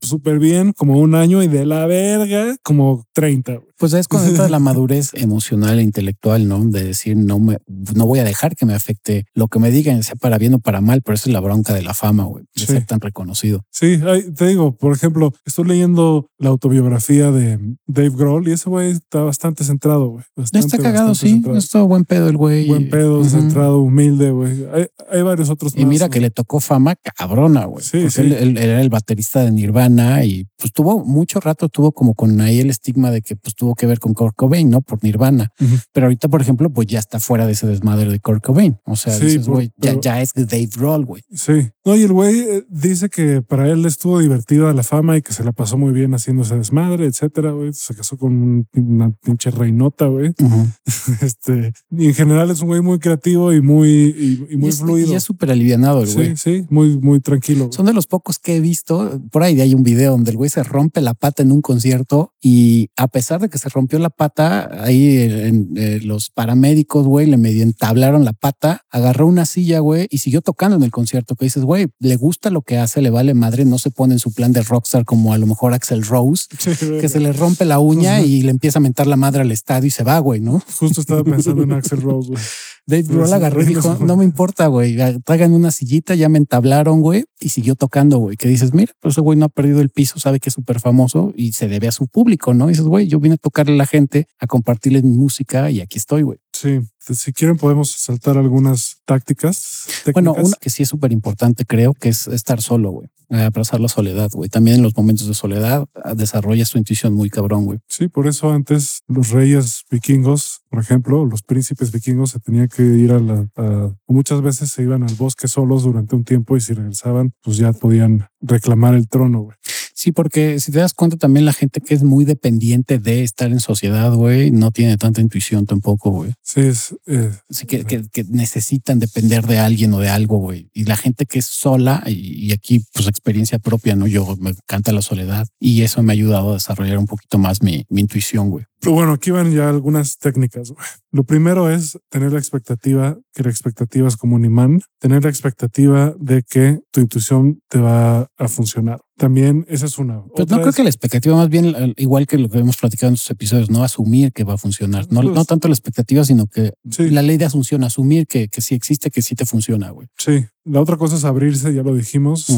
súper bien como un año y de la verga como 30. güey. Pues es cuando entra la madurez emocional e intelectual, ¿no? De decir, no me, no voy a dejar que me afecte lo que me digan, sea para bien o para mal, pero esa es la bronca de la fama, güey, de Sí. ser tan reconocido. Sí, te digo, por ejemplo, estoy leyendo la autobiografía de Dave Grohl y ese güey está bastante centrado, güey. Está cagado, sí. centrado. Es todo buen pedo el güey. Buen pedo, Ujú. centrado, humilde, güey. Hay, hay varios otros Y más, mira güey. que le tocó fama cabrona, güey. Sí, sí. Él, él- era el baterista de Nirvana y pues tuvo mucho rato, tuvo como con ahí el estigma de que pues tuvo que ver con Kurt Cobain, ¿no? Por Nirvana. Ujú. Pero ahorita, por ejemplo, pues ya está fuera de ese desmadre de Kurt Cobain. O sea, Sí, dices, güey, ya, ya es Dave Grohl, güey. Sí. No, y el güey eh, dice que para él estuvo divertida la fama y que se la pasó muy bien haciéndose desmadre, etcétera, güey. Se casó con un- una pinche reinota, güey. Este, y en general es un güey muy creativo y muy, y, y muy y es, fluido. Y es súper alivianado el güey. sí, sí, muy, muy tranquilo. Son de los pocos que he visto. Por ahí hay un video donde el güey se rompe la pata en un concierto y a pesar de que se rompió la pata, ahí en, eh, los paramédicos, güey, le medio entablaron la pata, agarró una silla, güey, y siguió tocando en el concierto. Que dices, güey, le gusta lo que hace, le vale madre, no se pone en su plan de rockstar como a lo mejor Axel Rose. que se le rompe la uña y le empieza a mentar la madre al estadio y se va, güey, ¿no? Justo estaba pensando en Axel Rose, güey. Dave Grohl agarró y dijo, no me importa, güey, traigan una sillita, ya me entablaron, güey, y siguió tocando, güey, que dices, mira, pues ese güey no ha perdido el piso, sabe que es súper famoso y se debe a su público, ¿no? Y dices, güey, yo vine a tocarle a la gente, a compartirles mi música y aquí estoy, güey. Sí, si quieren podemos saltar algunas tácticas. Bueno, técnicas. una que sí es súper importante, creo, que es estar solo, güey. eh, Abrazar la soledad, güey. También en los momentos de soledad ah, desarrollas tu intuición muy cabrón, güey. Sí, por eso antes los reyes vikingos, por ejemplo, los príncipes vikingos se tenían que ir a la... a- muchas veces se iban al bosque solos durante un tiempo y si regresaban, pues ya podían reclamar el trono, güey. Sí, porque si te das cuenta también la gente que es muy dependiente de estar en sociedad, güey, no tiene tanta intuición tampoco, güey. Sí, es... eh, Así que, que, que necesitan depender de alguien o de algo, güey. Y la gente que es sola, y, y aquí pues experiencia propia, ¿no? Yo me encanta la soledad y eso me ha ayudado a desarrollar un poquito más mi, mi intuición, güey. Pero bueno, aquí van ya algunas técnicas. güey. Lo primero es tener la expectativa, que la expectativa es como un imán, tener la expectativa de que tu intuición te va a funcionar. También esa es una. Pero Otra no creo es- que la expectativa, más bien, igual que lo que hemos platicado en estos episodios, no asumir que va a funcionar. No, Pues- no tanto la expectativa, sino que Sí. la ley de asunción, asumir que, que sí existe, que sí te funciona, güey. Sí, la otra cosa es abrirse, ya lo dijimos.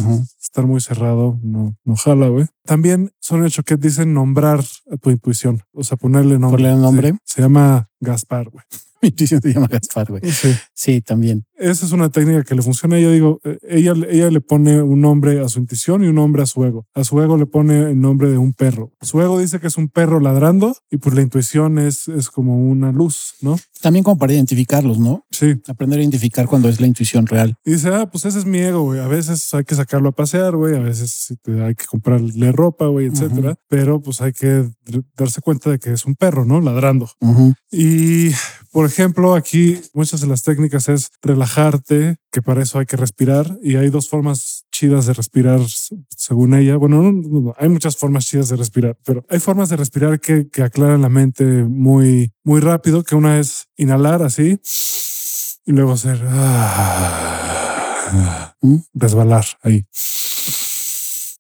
Estar muy cerrado, no, no jala, güey. También son hechos que dicen nombrar a tu intuición, o sea, ponerle nombre. Ponerle nombre. Sí, se llama Gaspar, güey. Mi intuición se llama Gaspar, güey. Sí. Sí, también. Esa es una técnica que le funciona. Yo digo, eh, ella, ella le pone un nombre a su intuición y un nombre a su ego. A su ego le pone el nombre de un perro. Su ego dice que es un perro ladrando y pues la intuición es, es como una luz, ¿no? También como para identificarlos, ¿no? Sí. Aprender a identificar cuando es la intuición real. Y dice, ah, pues ese es mi ego, güey. A veces hay que sacarlo a pasear, güey. A veces hay que comprarle ropa, güey, etcétera. Pero pues hay que darse cuenta de que es un perro, ¿no? Ladrando. Ujú. Y, por ejemplo, aquí muchas de las técnicas es relajarte, que para eso hay que respirar. Y hay dos formas chidas de respirar, según ella. Bueno, no, hay muchas formas chidas de respirar, pero hay formas de respirar que, que aclaran la mente muy, muy rápido, que una es inhalar así y luego hacer... ah, resbalar ahí.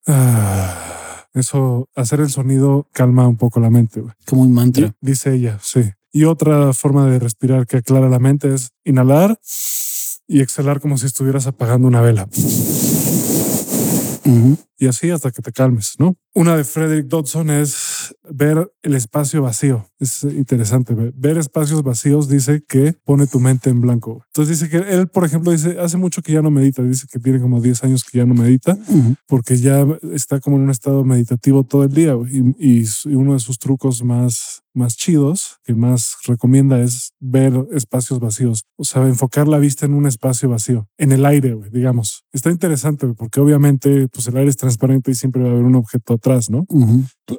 Ah, Eso, hacer el sonido calma un poco la mente. Como un mantra. Dice ella, sí. Y otra forma de respirar que aclara la mente es inhalar y exhalar como si estuvieras apagando una vela. Y así hasta que te calmes, ¿no? Una de Frederick Dodson es ver el espacio vacío. Es interesante. Ver espacios vacíos dice que pone tu mente en blanco. Entonces dice que él, por ejemplo, dice, hace mucho que ya no medita. Dice que tiene como 10 años que ya no medita porque ya está como en un estado meditativo todo el día. Y, y uno de sus trucos más más chidos que más recomienda es ver espacios vacíos. O sea, enfocar la vista en un espacio vacío, en el aire, digamos. Está interesante porque obviamente pues el aire es transparente y siempre va a haber un objeto atrás, ¿no?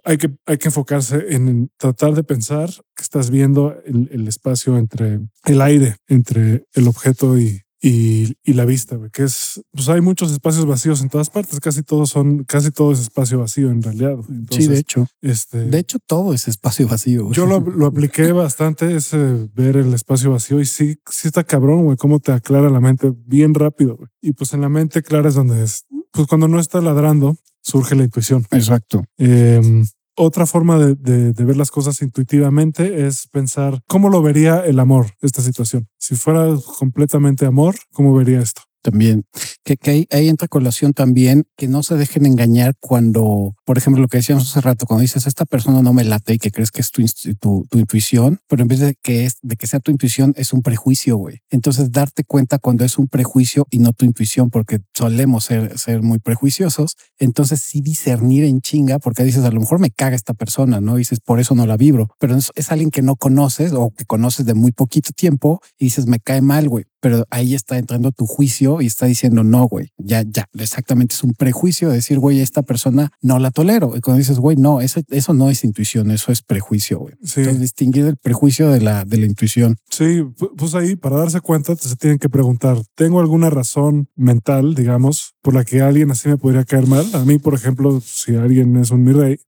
hay, que, hay que enfocarse en tratar de pensar que estás viendo el, el espacio entre el aire, entre el objeto y, y, la vista, que es, pues hay muchos espacios vacíos en todas partes, casi todos son, casi todo es espacio vacío en realidad. sí, de hecho. Este, de hecho, todo es espacio vacío. Yo lo, lo apliqué bastante, ese ver el espacio vacío y sí, sí está cabrón, güey, cómo te aclara la mente bien rápido. Y pues en la mente clara es donde es, pues cuando no está ladrando, surge la intuición. Exacto. Eh, otra forma de, ver las cosas intuitivamente es pensar cómo lo vería el amor, esta situación. Si fuera completamente amor, ¿cómo vería esto? También, que, que hay, hay colación también que no se dejen engañar cuando, por ejemplo, lo que decíamos hace rato, cuando dices esta persona no me late y que crees que es tu, tu, tu intuición, pero en vez de que, es, de que sea tu intuición, es un prejuicio, güey. Entonces, darte cuenta cuando es un prejuicio y no tu intuición, porque solemos ser, ser muy prejuiciosos. Entonces, sí discernir en chinga, porque dices, a lo mejor me caga esta persona, ¿no? dices, por eso no la vibro, pero es, es alguien que no conoces o que conoces de muy poquito tiempo y dices, me cae mal, güey pero ahí está entrando tu juicio y está diciendo, no, güey, ya, ya, exactamente es un prejuicio de decir, güey, esta persona no la tolero. Y cuando dices, güey, no, eso, eso no es intuición, eso es prejuicio, güey. Sí. Entonces, distinguir el prejuicio de la, de la intuición. Sí, pues ahí para darse cuenta se tienen que preguntar, ¿tengo alguna razón mental, digamos, por la que alguien así me podría caer mal? A mí, por ejemplo, si alguien es un mi rey,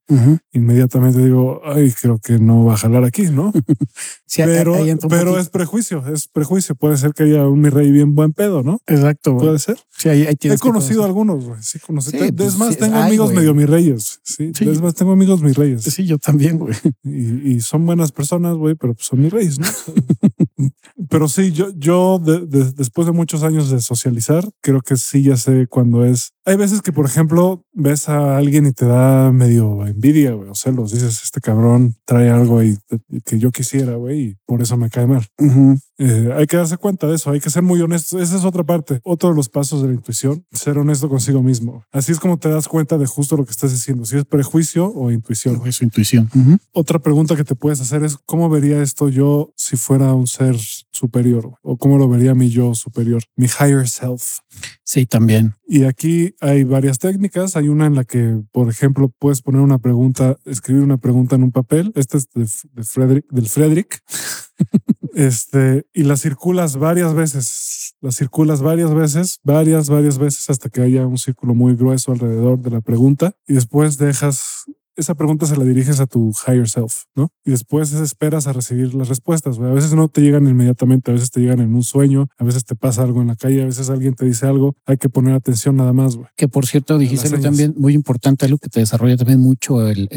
inmediatamente digo, ay, creo que no va a jalar aquí, ¿no? pero, pero es prejuicio, es prejuicio. Puede ser que haya un mi rey bien buen pedo, ¿no? Exacto. Puede ser. Sí, ahí, He conocido algunos, güey. Sí, conocí. es pues, más, tengo amigos medio mis reyes. Sí, Es más, tengo amigos mis reyes. Sí, yo también, güey. Y, son buenas personas, güey, pero pues son mis reyes, ¿no? pero sí, yo, yo después de muchos años de socializar, creo que sí ya sé cuando es. Hay veces que, por ejemplo, ves a alguien y te da medio envidia, güey, o celos. Dices, este cabrón trae algo y, que yo quisiera, güey, y por eso me cae mal. Eh, hay que darse cuenta de eso, hay que ser muy honesto. Esa es otra parte, otro de los pasos de la intuición, ser honesto consigo mismo. Así es como te das cuenta de justo lo que estás diciendo, si es prejuicio o intuición. O intuición. Otra pregunta que te puedes hacer es, ¿cómo vería esto yo si fuera un ser superior? ¿O cómo lo vería mi yo superior? Mi higher self. Sí, también. Y aquí hay varias técnicas. Hay una en la que, por ejemplo, puedes poner una pregunta, escribir una pregunta en un papel. Esta es de, Frederick, del Frederick. este, y la circulas varias veces. La circulas varias veces, varias, varias veces hasta que haya un círculo muy grueso alrededor de la pregunta. Y después dejas esa pregunta se la diriges a tu higher self, ¿no? Y después esperas a recibir las respuestas. A veces no te llegan inmediatamente, a veces te llegan en un sueño, a veces te pasa algo en la calle, a veces alguien te dice algo, hay que poner atención nada más. Güey. Que por cierto, dijiste también muy importante, algo que te desarrolla también mucho el,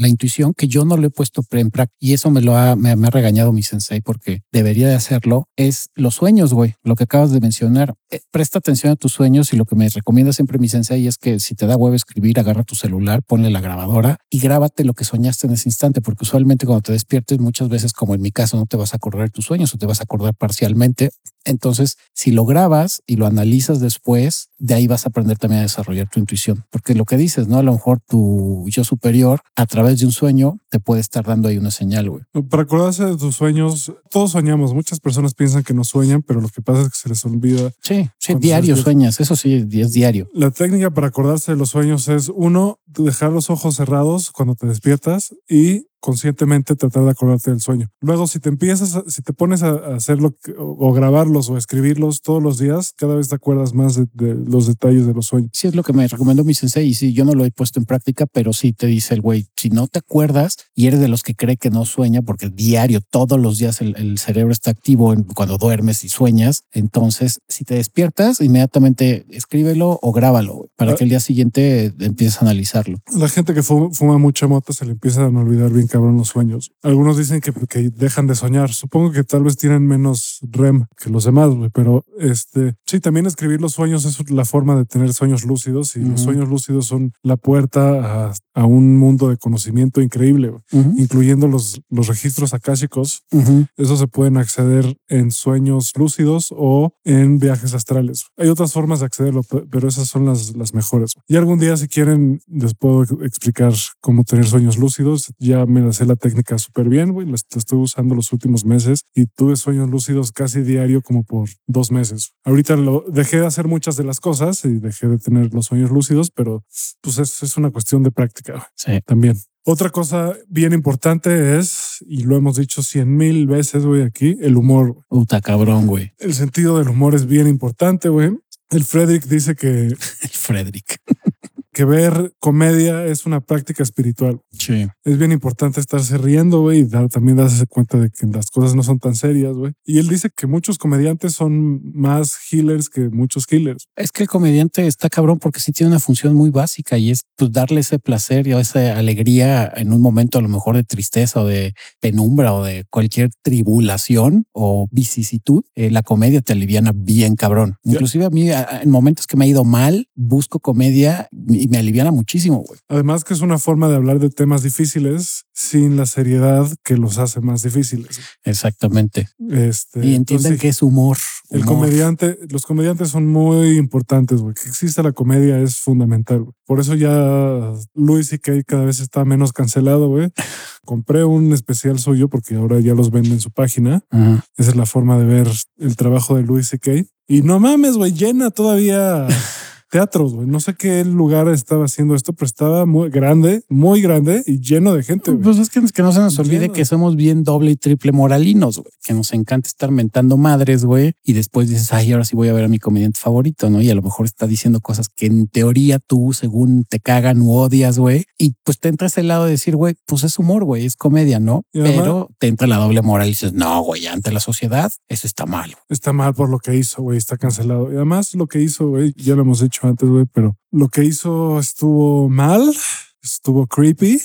la intuición, que yo no lo he puesto en práctica y eso me lo ha, me, ha regañado mi sensei porque debería de hacerlo, es los sueños, güey, lo que acabas de mencionar. Eh, presta atención a tus sueños y lo que me recomienda siempre mi sensei es que si te da huevo escribir, agarra tu celular, ponle la grabadora y grábate lo que soñaste en ese instante, porque usualmente cuando te despiertes, muchas veces, como en mi caso, no te vas a acordar tus sueños o te vas a acordar parcialmente. Entonces, si lo grabas y lo analizas después, de ahí vas a aprender también a desarrollar tu intuición, porque lo que dices, ¿no? A lo mejor tu yo superior, a través de un sueño, te puede estar dando ahí una señal, güey. Para acordarse de tus sueños, todos soñamos. Muchas personas piensan que no sueñan, pero lo que pasa es que se les olvida. Sí, sí, diario sueñas. Eso sí, es diario. La técnica para acordarse de los sueños es uno, dejar los ojos cerrados cuando te despiertas y conscientemente tratar de acordarte del sueño. Luego, si te empiezas, si te pones a hacerlo o, grabarlos o escribirlos todos los días, cada vez te acuerdas más de, los detalles de los sueños. Sí, es lo que me recomendó mi sensei y sí, yo no lo he puesto en práctica, pero sí te dice el güey, si no te acuerdas y eres de los que cree que no sueña, porque diario, todos los días el, cerebro está activo cuando duermes y sueñas, entonces si te despiertas, inmediatamente escríbelo o grábalo para ah. que el día siguiente empieces a analizarlo. La gente que fuma, mucha mota se le empieza a olvidar bien cabrón los sueños. Algunos dicen que, que dejan de soñar. Supongo que tal vez tienen menos REM que los demás, güey, pero este, sí, también escribir los sueños es la forma de tener sueños lúcidos y los Ujú. sueños lúcidos son la puerta a, a un mundo de conocimiento increíble, güey, Ujú, incluyendo los, los registros akáshicos. ujú. Eso se pueden acceder en sueños lúcidos o en viajes astrales. Hay otras formas de accederlo, pe- pero esas son las, las mejores. Y algún día, si quieren, les puedo ex- explicar cómo tener sueños lúcidos. Ya me la sé la técnica súper bien, güey. La, la estoy usando los últimos meses y tuve sueños lúcidos casi diario como por dos meses. Ahorita lo dejé de hacer muchas de las cosas y dejé de tener los sueños lúcidos, pero pues es, es una cuestión de práctica Sí. también. Otra cosa bien importante es, y lo hemos dicho cien mil veces, güey, aquí, el humor. Puta cabrón, güey. El sentido del humor es bien importante, güey. El Frederick dice que, El Frederick. Que ver comedia es una práctica espiritual. Sí. Es bien importante estarse riendo, güey, y dar- también darse cuenta de que las cosas no son tan serias, güey. Y él dice que muchos comediantes son más healers que muchos killers. Es que el comediante está cabrón porque sí tiene una función muy básica y es pues, darle ese placer y esa alegría en un momento a lo mejor de tristeza o de penumbra o de cualquier tribulación o vicisitud. Eh, la comedia te aliviana bien cabrón. Inclusive a mí a- a- en momentos que me ha ido mal, busco comedia y me aliviana muchísimo, güey. Además que es una forma de hablar de temas difíciles sin la seriedad que los hace más difíciles. Exactamente. Este, Y entiendan entonces, que es humor. El humor. comediante, los comediantes son muy importantes, güey. Que exista la comedia es fundamental. Por eso ya Luis y Kay cada vez está menos cancelado, güey. Compré un especial suyo porque ahora ya los vende en su página. Esa es la forma de ver el trabajo de Luis y Kay. Y no mames, güey, llena todavía teatros, güey. No sé qué lugar estaba haciendo esto, pero estaba muy grande, muy grande y lleno de gente. Pues es que, que no se nos olvide Lleno. que somos bien doble y triple moralinos, güey. Que nos encanta estar mentando madres, güey. Y después dices, ay, ahora sí voy a ver a mi comediante favorito, ¿no? Y a lo mejor está diciendo cosas que en teoría tú, según te cagan u odias, güey. Y pues te entra ese lado de decir, güey, pues es humor, güey, es comedia, ¿no? Y Pero te entra la doble moral y dices, no, güey, ante la sociedad, eso está mal. güey". está mal por lo que hizo, güey, está cancelado. Y además lo que hizo, güey, ya lo hemos antes, güey, pero lo que hizo estuvo mal, estuvo creepy,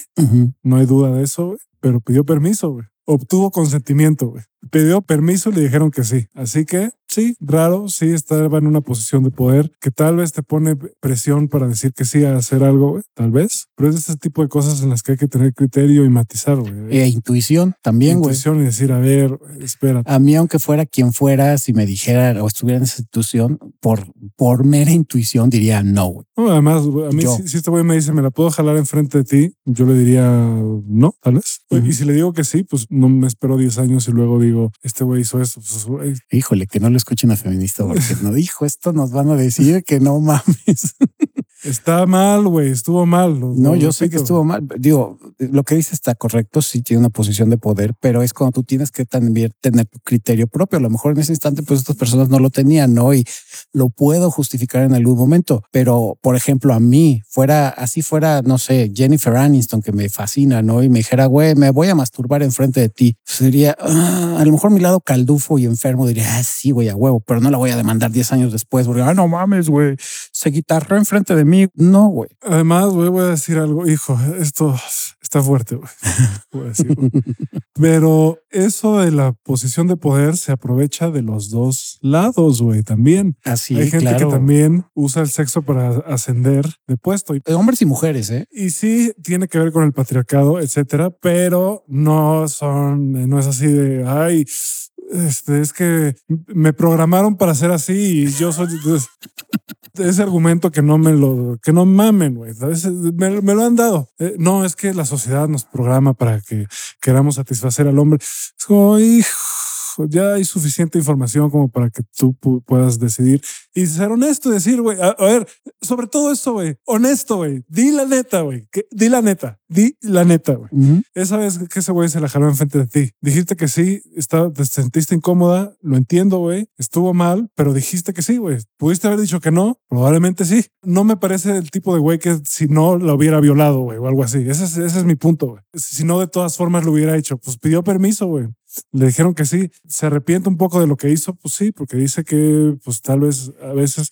no hay duda de eso, pero pidió permiso, güey. Obtuvo consentimiento, güey. Pidió permiso y le dijeron que sí. Así que sí, raro, sí estaba en una posición de poder que tal vez te pone presión para decir que sí a hacer algo, tal vez. Pero es ese tipo de cosas en las que hay que tener criterio y matizar, güey. E intuición también, güey. Intuición y decir, a ver, espera, A mí, aunque fuera quien fuera, si me dijera o estuviera en esa situación, por, por mera intuición diría no, güey. No, además, a mí, si, si este güey me dice, ¿me la puedo jalar enfrente de ti? Yo le diría, no, tal vez. Ujú. Y si le digo que sí, pues no me espero 10 años y luego digo, este güey hizo esto. Pues, güey, Híjole, que no lo escuchen a feminista porque no dijo esto, nos van a decir que no mames. Está mal, güey, estuvo mal. No, yo sé que estuvo mal. Digo, lo que dice está correcto, sí tiene una posición de poder, pero es cuando tú tienes que también tener tu criterio propio. A lo mejor en ese instante, pues estas personas no lo tenían, ¿no? Y lo puedo justificar en algún momento. Pero, por ejemplo, a mí fuera, así fuera, no sé, Jennifer Aniston, que me fascina, ¿no? Y me dijera, güey, me voy a masturbar enfrente de ti. Sería, ah, a lo mejor mi lado caldufo y enfermo diría, ah, sí, güey, a huevo, pero no la voy a demandar 10 años después, porque, ah, no mames, güey, se guitarró enfrente de mí. No, güey. Además, güey, voy a decir algo. Hijo, esto está fuerte, güey. Voy a decir, güey. Pero eso de la posición de poder se aprovecha de los dos lados, güey, también. Así, Hay gente claro. que también usa el sexo para ascender de puesto. Y Hombres y mujeres, ¿eh? Y sí, tiene que ver con el patriarcado, etcétera, pero no son, no es así de, ay, este, es que me programaron para ser así y yo soy ese argumento que no me lo, que no mamen, güey. me lo han dado. Eh, no, es que la sociedad nos programa para que queramos satisfacer al hombre. Es como, hijo, ya hay suficiente información como para que tú pu- puedas decidir y ser honesto y decir, güey, a, a ver, sobre todo esto, güey, honesto, güey, di la neta, güey, di la neta, di la neta, güey. Ujú. Esa vez que ese güey se la jaló enfrente de ti, dijiste que sí, está, te sentiste incómoda, lo entiendo, güey, estuvo mal, pero dijiste que sí, güey. Pudiste haber dicho que no, probablemente sí. No me parece el tipo de güey que si no la hubiera violado, güey, o algo así. Ese es, ese es mi punto, güey. Si no, de todas formas lo hubiera hecho, pues pidió permiso, güey. Le dijeron que sí. Se arrepiente un poco de lo que hizo, pues sí, porque dice que pues tal vez a veces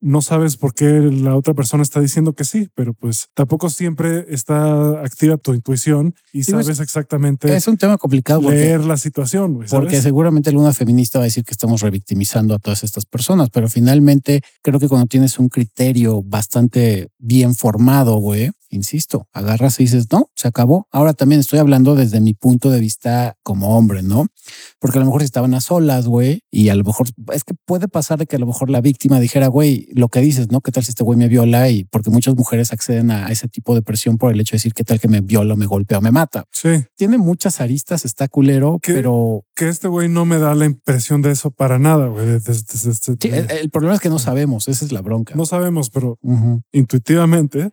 no sabes por qué la otra persona está diciendo que sí, pero pues tampoco siempre está activa tu intuición y Sí, pues, sabes exactamente Es un tema complicado porque, leer la situación, porque seguramente alguna feminista va a decir que estamos revictimizando a todas estas personas, pero finalmente creo que cuando tienes un criterio bastante bien formado, güey, insisto, agarras y dices, no, se acabó. Ahora también estoy hablando desde mi punto de vista como hombre, ¿no? Porque a lo mejor estaban a solas, güey, y a lo mejor es que puede pasar de que a lo mejor la víctima dijera, güey, lo que dices, ¿no? ¿Qué tal si este güey me viola? Y porque muchas mujeres acceden a ese tipo de presión por el hecho de decir, ¿qué tal que me viola, me golpea o me mata? Sí, Tiene muchas aristas, está culero, pero que este güey no me da la impresión de eso para nada, güey. sí, el, el problema es que no sabemos, esa es la bronca. no sabemos, pero intuitivamente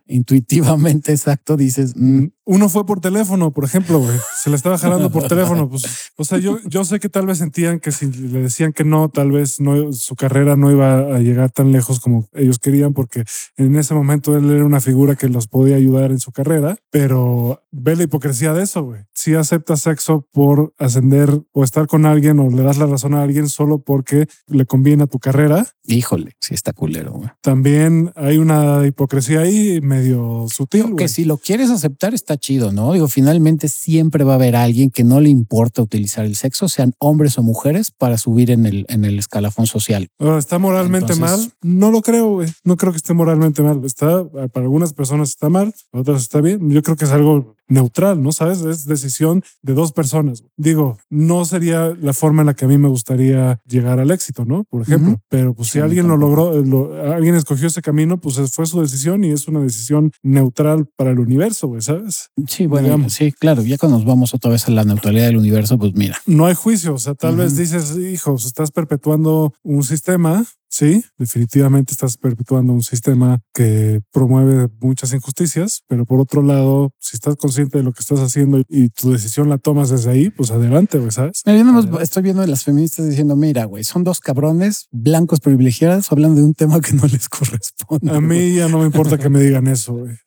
Intuitivamente, exacto, dices, mm, Uno fue por teléfono, por ejemplo, güey. Se le estaba jalando por teléfono. Pues, o sea, yo, yo sé que tal vez sentían que si le decían que no, tal vez no, su carrera no iba a llegar tan lejos como ellos querían, porque en ese momento él era una figura que los podía ayudar en su carrera. Pero ve la hipocresía de eso, güey. Si aceptas sexo por ascender o estar con alguien o le das la razón a alguien solo porque le conviene a tu carrera, híjole, sí está culero, güey. también hay una hipocresía ahí medio sutil. Güey. que si lo quieres aceptar está chido, ¿no? Digo, finalmente siempre va a haber alguien que no le importa utilizar el sexo, sean hombres o mujeres, para subir en el, en el escalafón social. ¿Está moralmente Entonces- mal? No lo creo, güey. No creo que esté moralmente mal. Está, para algunas personas está mal, para otras está bien. Yo creo que es algo neutral, ¿no? ¿Sabes? Es decisión de dos personas. Digo, no sería la forma en la que a mí me gustaría llegar al éxito, ¿no? Por ejemplo. Pero pues si alguien lo logró, eh, lo- alguien escogió ese camino, pues fue su decisión y es una decisión neutral para el universo, güey, ¿sabes? Sí, bueno, Digamos. sí, claro. Ya cuando nos vamos otra vez a la neutralidad del universo, pues mira, no hay juicio. O sea, tal vez dices, hijos, estás perpetuando un sistema. Sí, definitivamente estás perpetuando un sistema que promueve muchas injusticias, pero por otro lado, si estás consciente de lo que estás haciendo y tu decisión la tomas desde ahí, pues adelante, güey, ¿sabes? Mira, yo estoy viendo a las feministas diciendo, mira, güey, son dos cabrones blancos privilegiados hablando de un tema que no les corresponde. A güey. mí ya no me importa que me digan eso, güey.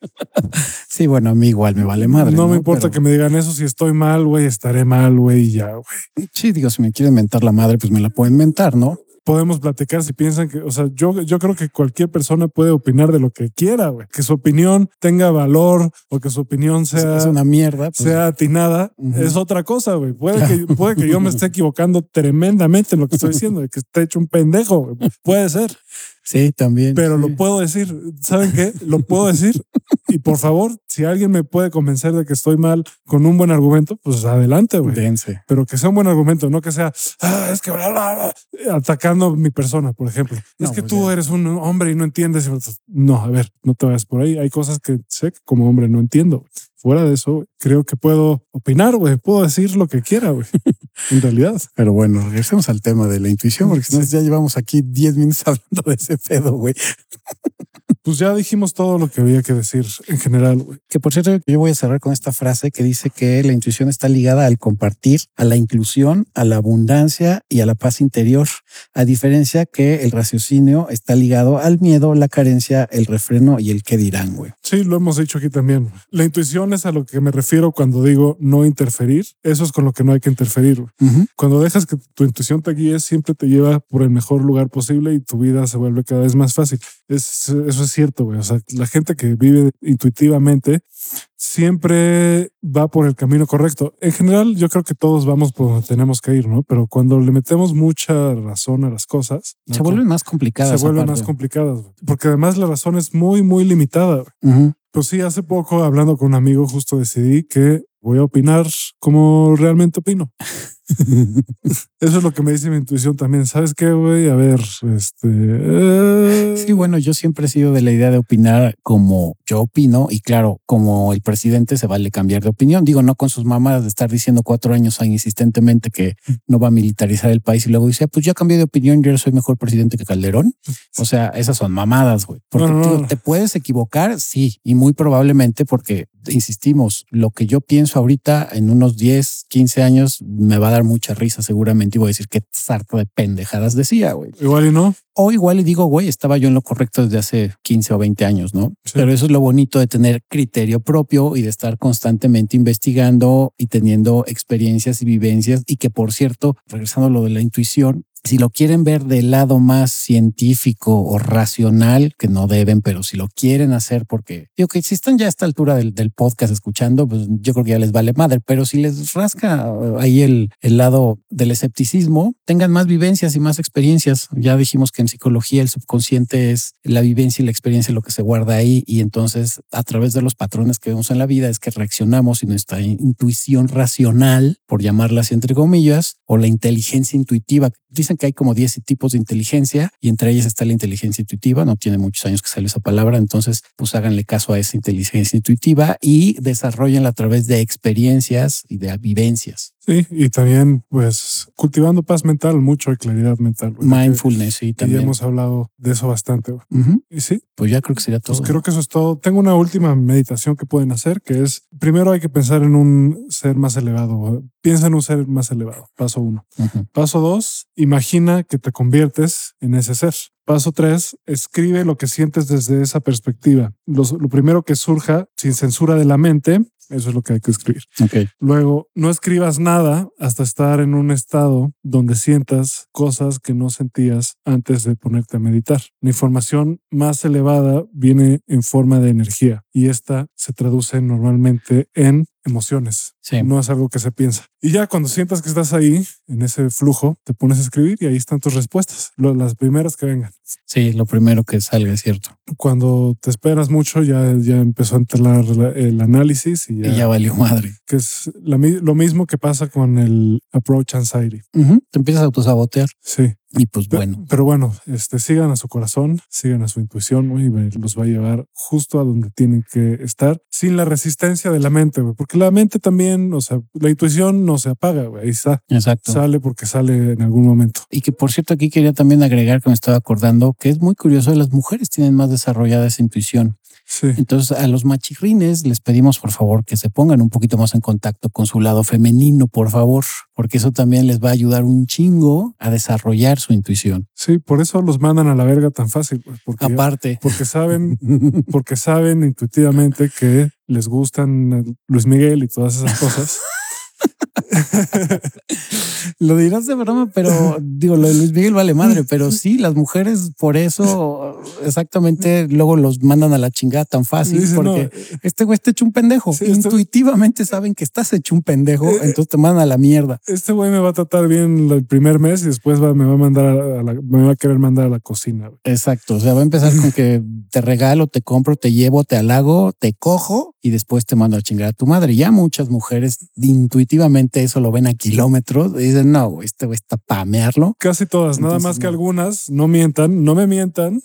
Sí, bueno, a mí igual me vale madre. no me importa Pero- que me digan eso. Si estoy mal, güey, estaré mal, güey, y ya, güey. Sí, digo, si me quieren mentar la madre, pues me la pueden mentar, ¿no? Podemos platicar si piensan que, o sea, yo, yo creo que cualquier persona puede opinar de lo que quiera, güey. Que su opinión tenga valor o que su opinión sea, es una mierda. pues, sea atinada, Ujú. es otra cosa, güey. Puede que, puede que yo me esté equivocando tremendamente en lo que estoy diciendo, de que esté hecho un pendejo. Puede ser, sí, también. pero sí. lo puedo decir. ¿Saben qué? Lo puedo decir. Y por favor, si alguien me puede convencer de que estoy mal con un buen argumento, pues adelante, güey Dense. pero que sea un buen argumento, no que sea, "Ah, es que bla, bla, bla", atacando mi persona, por ejemplo. No, es que pues tú ya. eres un hombre y no entiendes. No, a ver, no te vayas por ahí. Hay cosas que sé que como hombre no entiendo. Fuera de eso, creo que puedo opinar, güey. Puedo decir lo que quiera, güey. En realidad. Pero bueno, regresemos al tema de la intuición, porque si no, ya llevamos aquí 10 minutos hablando de ese pedo, güey. Pues ya dijimos todo lo que había que decir en general, güey. Que por cierto, yo voy a cerrar con esta frase que dice que la intuición está ligada al compartir, a la inclusión, a la abundancia y a la paz interior, a diferencia que el raciocinio está ligado al miedo, la carencia, el refreno y el qué dirán, güey. Sí, lo hemos dicho aquí también. La intuición es a lo que me refiero cuando digo no interferir. Eso es con lo que no hay que interferir. Cuando dejas que tu intuición te guíe, siempre te lleva por el mejor lugar posible y tu vida se vuelve cada vez más fácil. Es, eso es cierto, güey. O sea, la gente que vive intuitivamente siempre va por el camino correcto. En general, yo creo que todos vamos por donde tenemos que ir, ¿no? Pero cuando le metemos mucha razón a las cosas, ¿no? Se vuelven más complicadas. se vuelven más complicadas. Porque además la razón es muy, muy limitada. güey. Pues sí, hace poco hablando con un amigo justo decidí que voy a opinar como realmente opino. Eso es lo que me dice mi intuición también. ¿Sabes qué, güey? A ver, este... eh, Sí, bueno, yo siempre he sido de la idea de opinar como yo opino y claro, como el presidente se vale cambiar de opinión. Digo, no con sus mamadas de estar diciendo cuatro años insistentemente que no va a militarizar el país y luego dice, "Ah, pues ya cambié de opinión, yo soy mejor presidente que Calderón. O sea, esas son mamadas, güey. Porque No, no, digo, no. te puedes equivocar, sí, y muy probablemente porque, insistimos, lo que yo pienso ahorita en unos 10, 15 años me va a dar dar mucha risa seguramente y voy a decir qué sarta de pendejadas decía, güey. Igual y no. O igual y digo, güey, estaba yo en lo correcto desde hace 15 o 20 años, ¿no? Sí. Pero eso es lo bonito de tener criterio propio y de estar constantemente investigando y teniendo experiencias y vivencias. Y que, por cierto, regresando a lo de la intuición, si lo quieren ver del lado más científico o racional, que no deben, pero si lo quieren hacer, porque digo que si están ya a esta altura del, del podcast escuchando, pues yo creo que ya les vale madre, pero si les rasca eh, ahí el, el lado del escepticismo, tengan más vivencias y más experiencias. Ya dijimos que en psicología el subconsciente es la vivencia y la experiencia lo que se guarda ahí y entonces a través de los patrones que vemos en la vida es que reaccionamos y nuestra intuición racional, por llamarla así entre comillas, o la inteligencia intuitiva. Dicen que hay como 10 tipos de inteligencia y entre ellas está la inteligencia intuitiva. No tiene muchos años que sale esa palabra. Entonces, pues háganle caso a esa inteligencia intuitiva y desarrollenla a través de experiencias y de vivencias. Sí, y también, pues, cultivando paz mental, mucho y claridad mental. Mindfulness, sí, Y también. hemos hablado de eso bastante. Y sí, Pues ya creo que sería todo. pues creo que eso es todo. Tengo una última meditación que pueden hacer, que es, primero hay que pensar en un ser más elevado. Piensa en un ser más elevado. Paso uno. Paso dos, imagina que te conviertes en ese ser. Paso tres, escribe lo que sientes desde esa perspectiva. Los- lo primero que surja sin censura de la mente, eso es lo que hay que escribir. Luego, no escribas nada hasta estar en un estado donde sientas cosas que no sentías antes de ponerte a meditar. La información más elevada viene en forma de energía y esta se traduce normalmente en emociones. Sí. No es algo que se piensa. Y ya cuando sientas que estás ahí, en ese flujo, te pones a escribir y ahí están tus respuestas, las primeras que vengan. Sí, lo primero que salga es cierto. Cuando te esperas mucho, ya, ya empezó a entrar el análisis y ya, Y ya valió madre. que es la lo mismo que pasa con el approach anxiety. Ujú. Te empiezas a autosabotear Sí. Y pues Pe- bueno. Pero bueno, este, sigan a su corazón, sigan a su intuición y los va a llevar justo a donde tienen que estar sin la resistencia de la mente, porque la mente también, o sea, la intuición no se apaga, güey, ahí está, Exacto. sale porque sale en algún momento. Y que por cierto aquí quería también agregar que me estaba acordando que es muy curioso, las mujeres tienen más desarrollada esa intuición. Sí, Entonces a los machirrines les pedimos por favor que se pongan un poquito más en contacto con su lado femenino, por favor, porque eso también les va a ayudar un chingo a desarrollar su intuición. sí, por eso los mandan a la verga tan fácil, porque, Aparte. porque saben, porque saben intuitivamente que les gustan eh, Luis Miguel y todas esas cosas. Lo dirás de broma, pero digo, lo de Luis Miguel vale madre, pero sí, las mujeres por eso exactamente luego los mandan a la chingada tan fácil, Dicen, no, porque este güey está hecho un pendejo. Sí, este- Intuitivamente saben que estás hecho un pendejo, Eh, entonces te mandan a la mierda. este güey me va a tratar bien el primer mes y después va- me va a mandar a la, me va a querer mandar a la cocina. Exacto. O sea, va a empezar con que te regalo, te compro, te llevo, te halago, te cojo y después te mando a chingar a tu madre. Ya muchas mujeres intuitivamente eso lo ven a kilómetros y no, güey, este güey está para mearlo. Casi todas, nada más que algunas no mientan, no me mientan.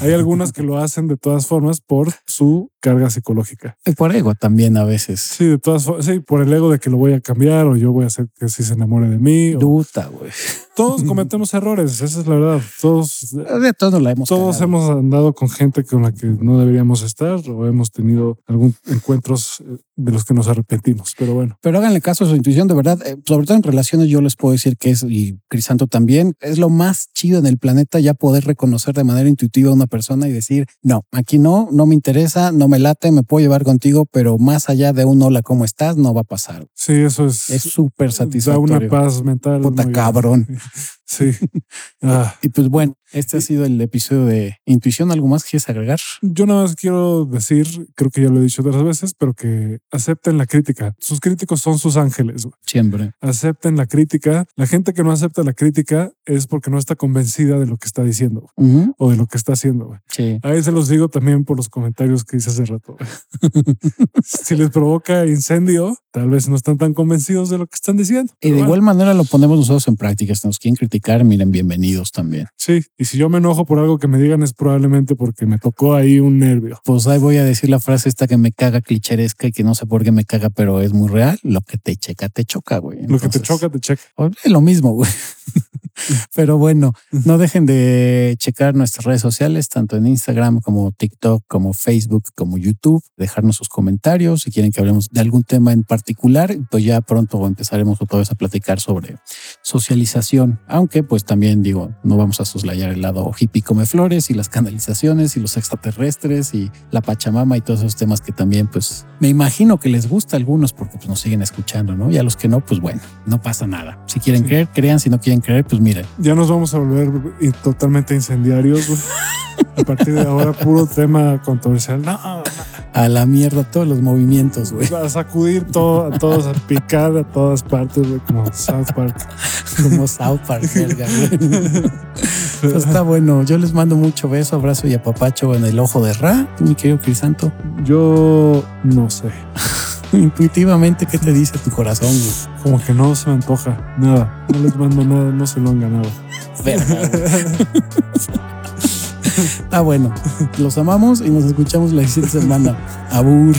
Hay algunas que lo hacen de todas formas por su carga psicológica. Y por ego también a veces. Sí, de todas formas, sí, por el ego de que lo voy a cambiar o yo voy a hacer que sí se enamore de mí. Duta, güey. Todos cometemos errores, esa es la verdad. Todos, De todos la hemos todos cagado. hemos andado con gente con la que no deberíamos estar o hemos tenido algún encuentros eh, de los que nos arrepentimos. Pero bueno, Pero háganle caso a su intuición, de verdad. eh, sobre todo en relaciones, yo les puedo decir que es, y Crisanto también, es lo más chido en el planeta ya poder reconocer de manera intuitiva a una persona y decir, no, aquí no, no me interesa, no me late, me puedo llevar contigo, pero más allá de un hola, ¿cómo estás? No va a pasar. sí, eso es, Es súper da satisfactorio. una paz mental. Puta cabrón. Sí. Ah. Y pues bueno, este ha sido el episodio de Intuición. ¿Algo más quieres agregar? Yo nada más quiero decir, creo que ya lo he dicho otras veces, pero que acepten la crítica. Sus críticos son sus ángeles. Siempre. Acepten la crítica. La gente que no acepta la crítica es porque no está convencida de lo que está diciendo o de lo que está haciendo. Sí. Ahí se los digo también por los comentarios que hice hace rato. si les provoca incendio, tal vez no están tan convencidos de lo que están diciendo. Y de bueno, igual manera lo ponemos nosotros en práctica. Si nos quieren criticar, miren, bienvenidos también. Sí, y si yo me enojo por algo que me digan es probablemente porque me tocó ahí un nervio. Pues ahí voy a decir la frase esta que me caga clicheresca y que no sé por qué me caga, pero es muy real. Lo que te checa, te choca, güey. Lo que te choca, te checa. Es lo mismo, güey. Pero bueno, no dejen de checar nuestras redes sociales, tanto en Instagram como TikTok, como Facebook, como YouTube, dejarnos sus comentarios si quieren que hablemos de algún tema en particular, pues ya pronto empezaremos otra vez a platicar sobre socialización, aunque pues también digo, no vamos a soslayar el lado hippie come flores y las canalizaciones y los extraterrestres y la Pachamama y todos esos temas que también pues me imagino que les gusta a algunos porque pues nos siguen escuchando, ¿no? Y a los que no, pues bueno, no pasa nada. Si quieren creer, crean, si no quieren creer, pues miren. Ya nos vamos a volver totalmente incendiarios. A partir de ahora, puro tema controversial. No, a la mierda todos los movimientos, güey. A sacudir todo, a todos, a picar a todas partes, güey, como South Park. Como South Park, verga. Pues está bueno. Yo les mando mucho beso, abrazo y apapacho en el ojo de Ra, mi querido Crisanto. Yo no sé. Intuitivamente, ¿qué te dice tu corazón? Güey? Como que no se me antoja nada. No les mando nada, no se lo han ganado. Verga, Ah, bueno. Los amamos y nos escuchamos la siguiente semana. Abur.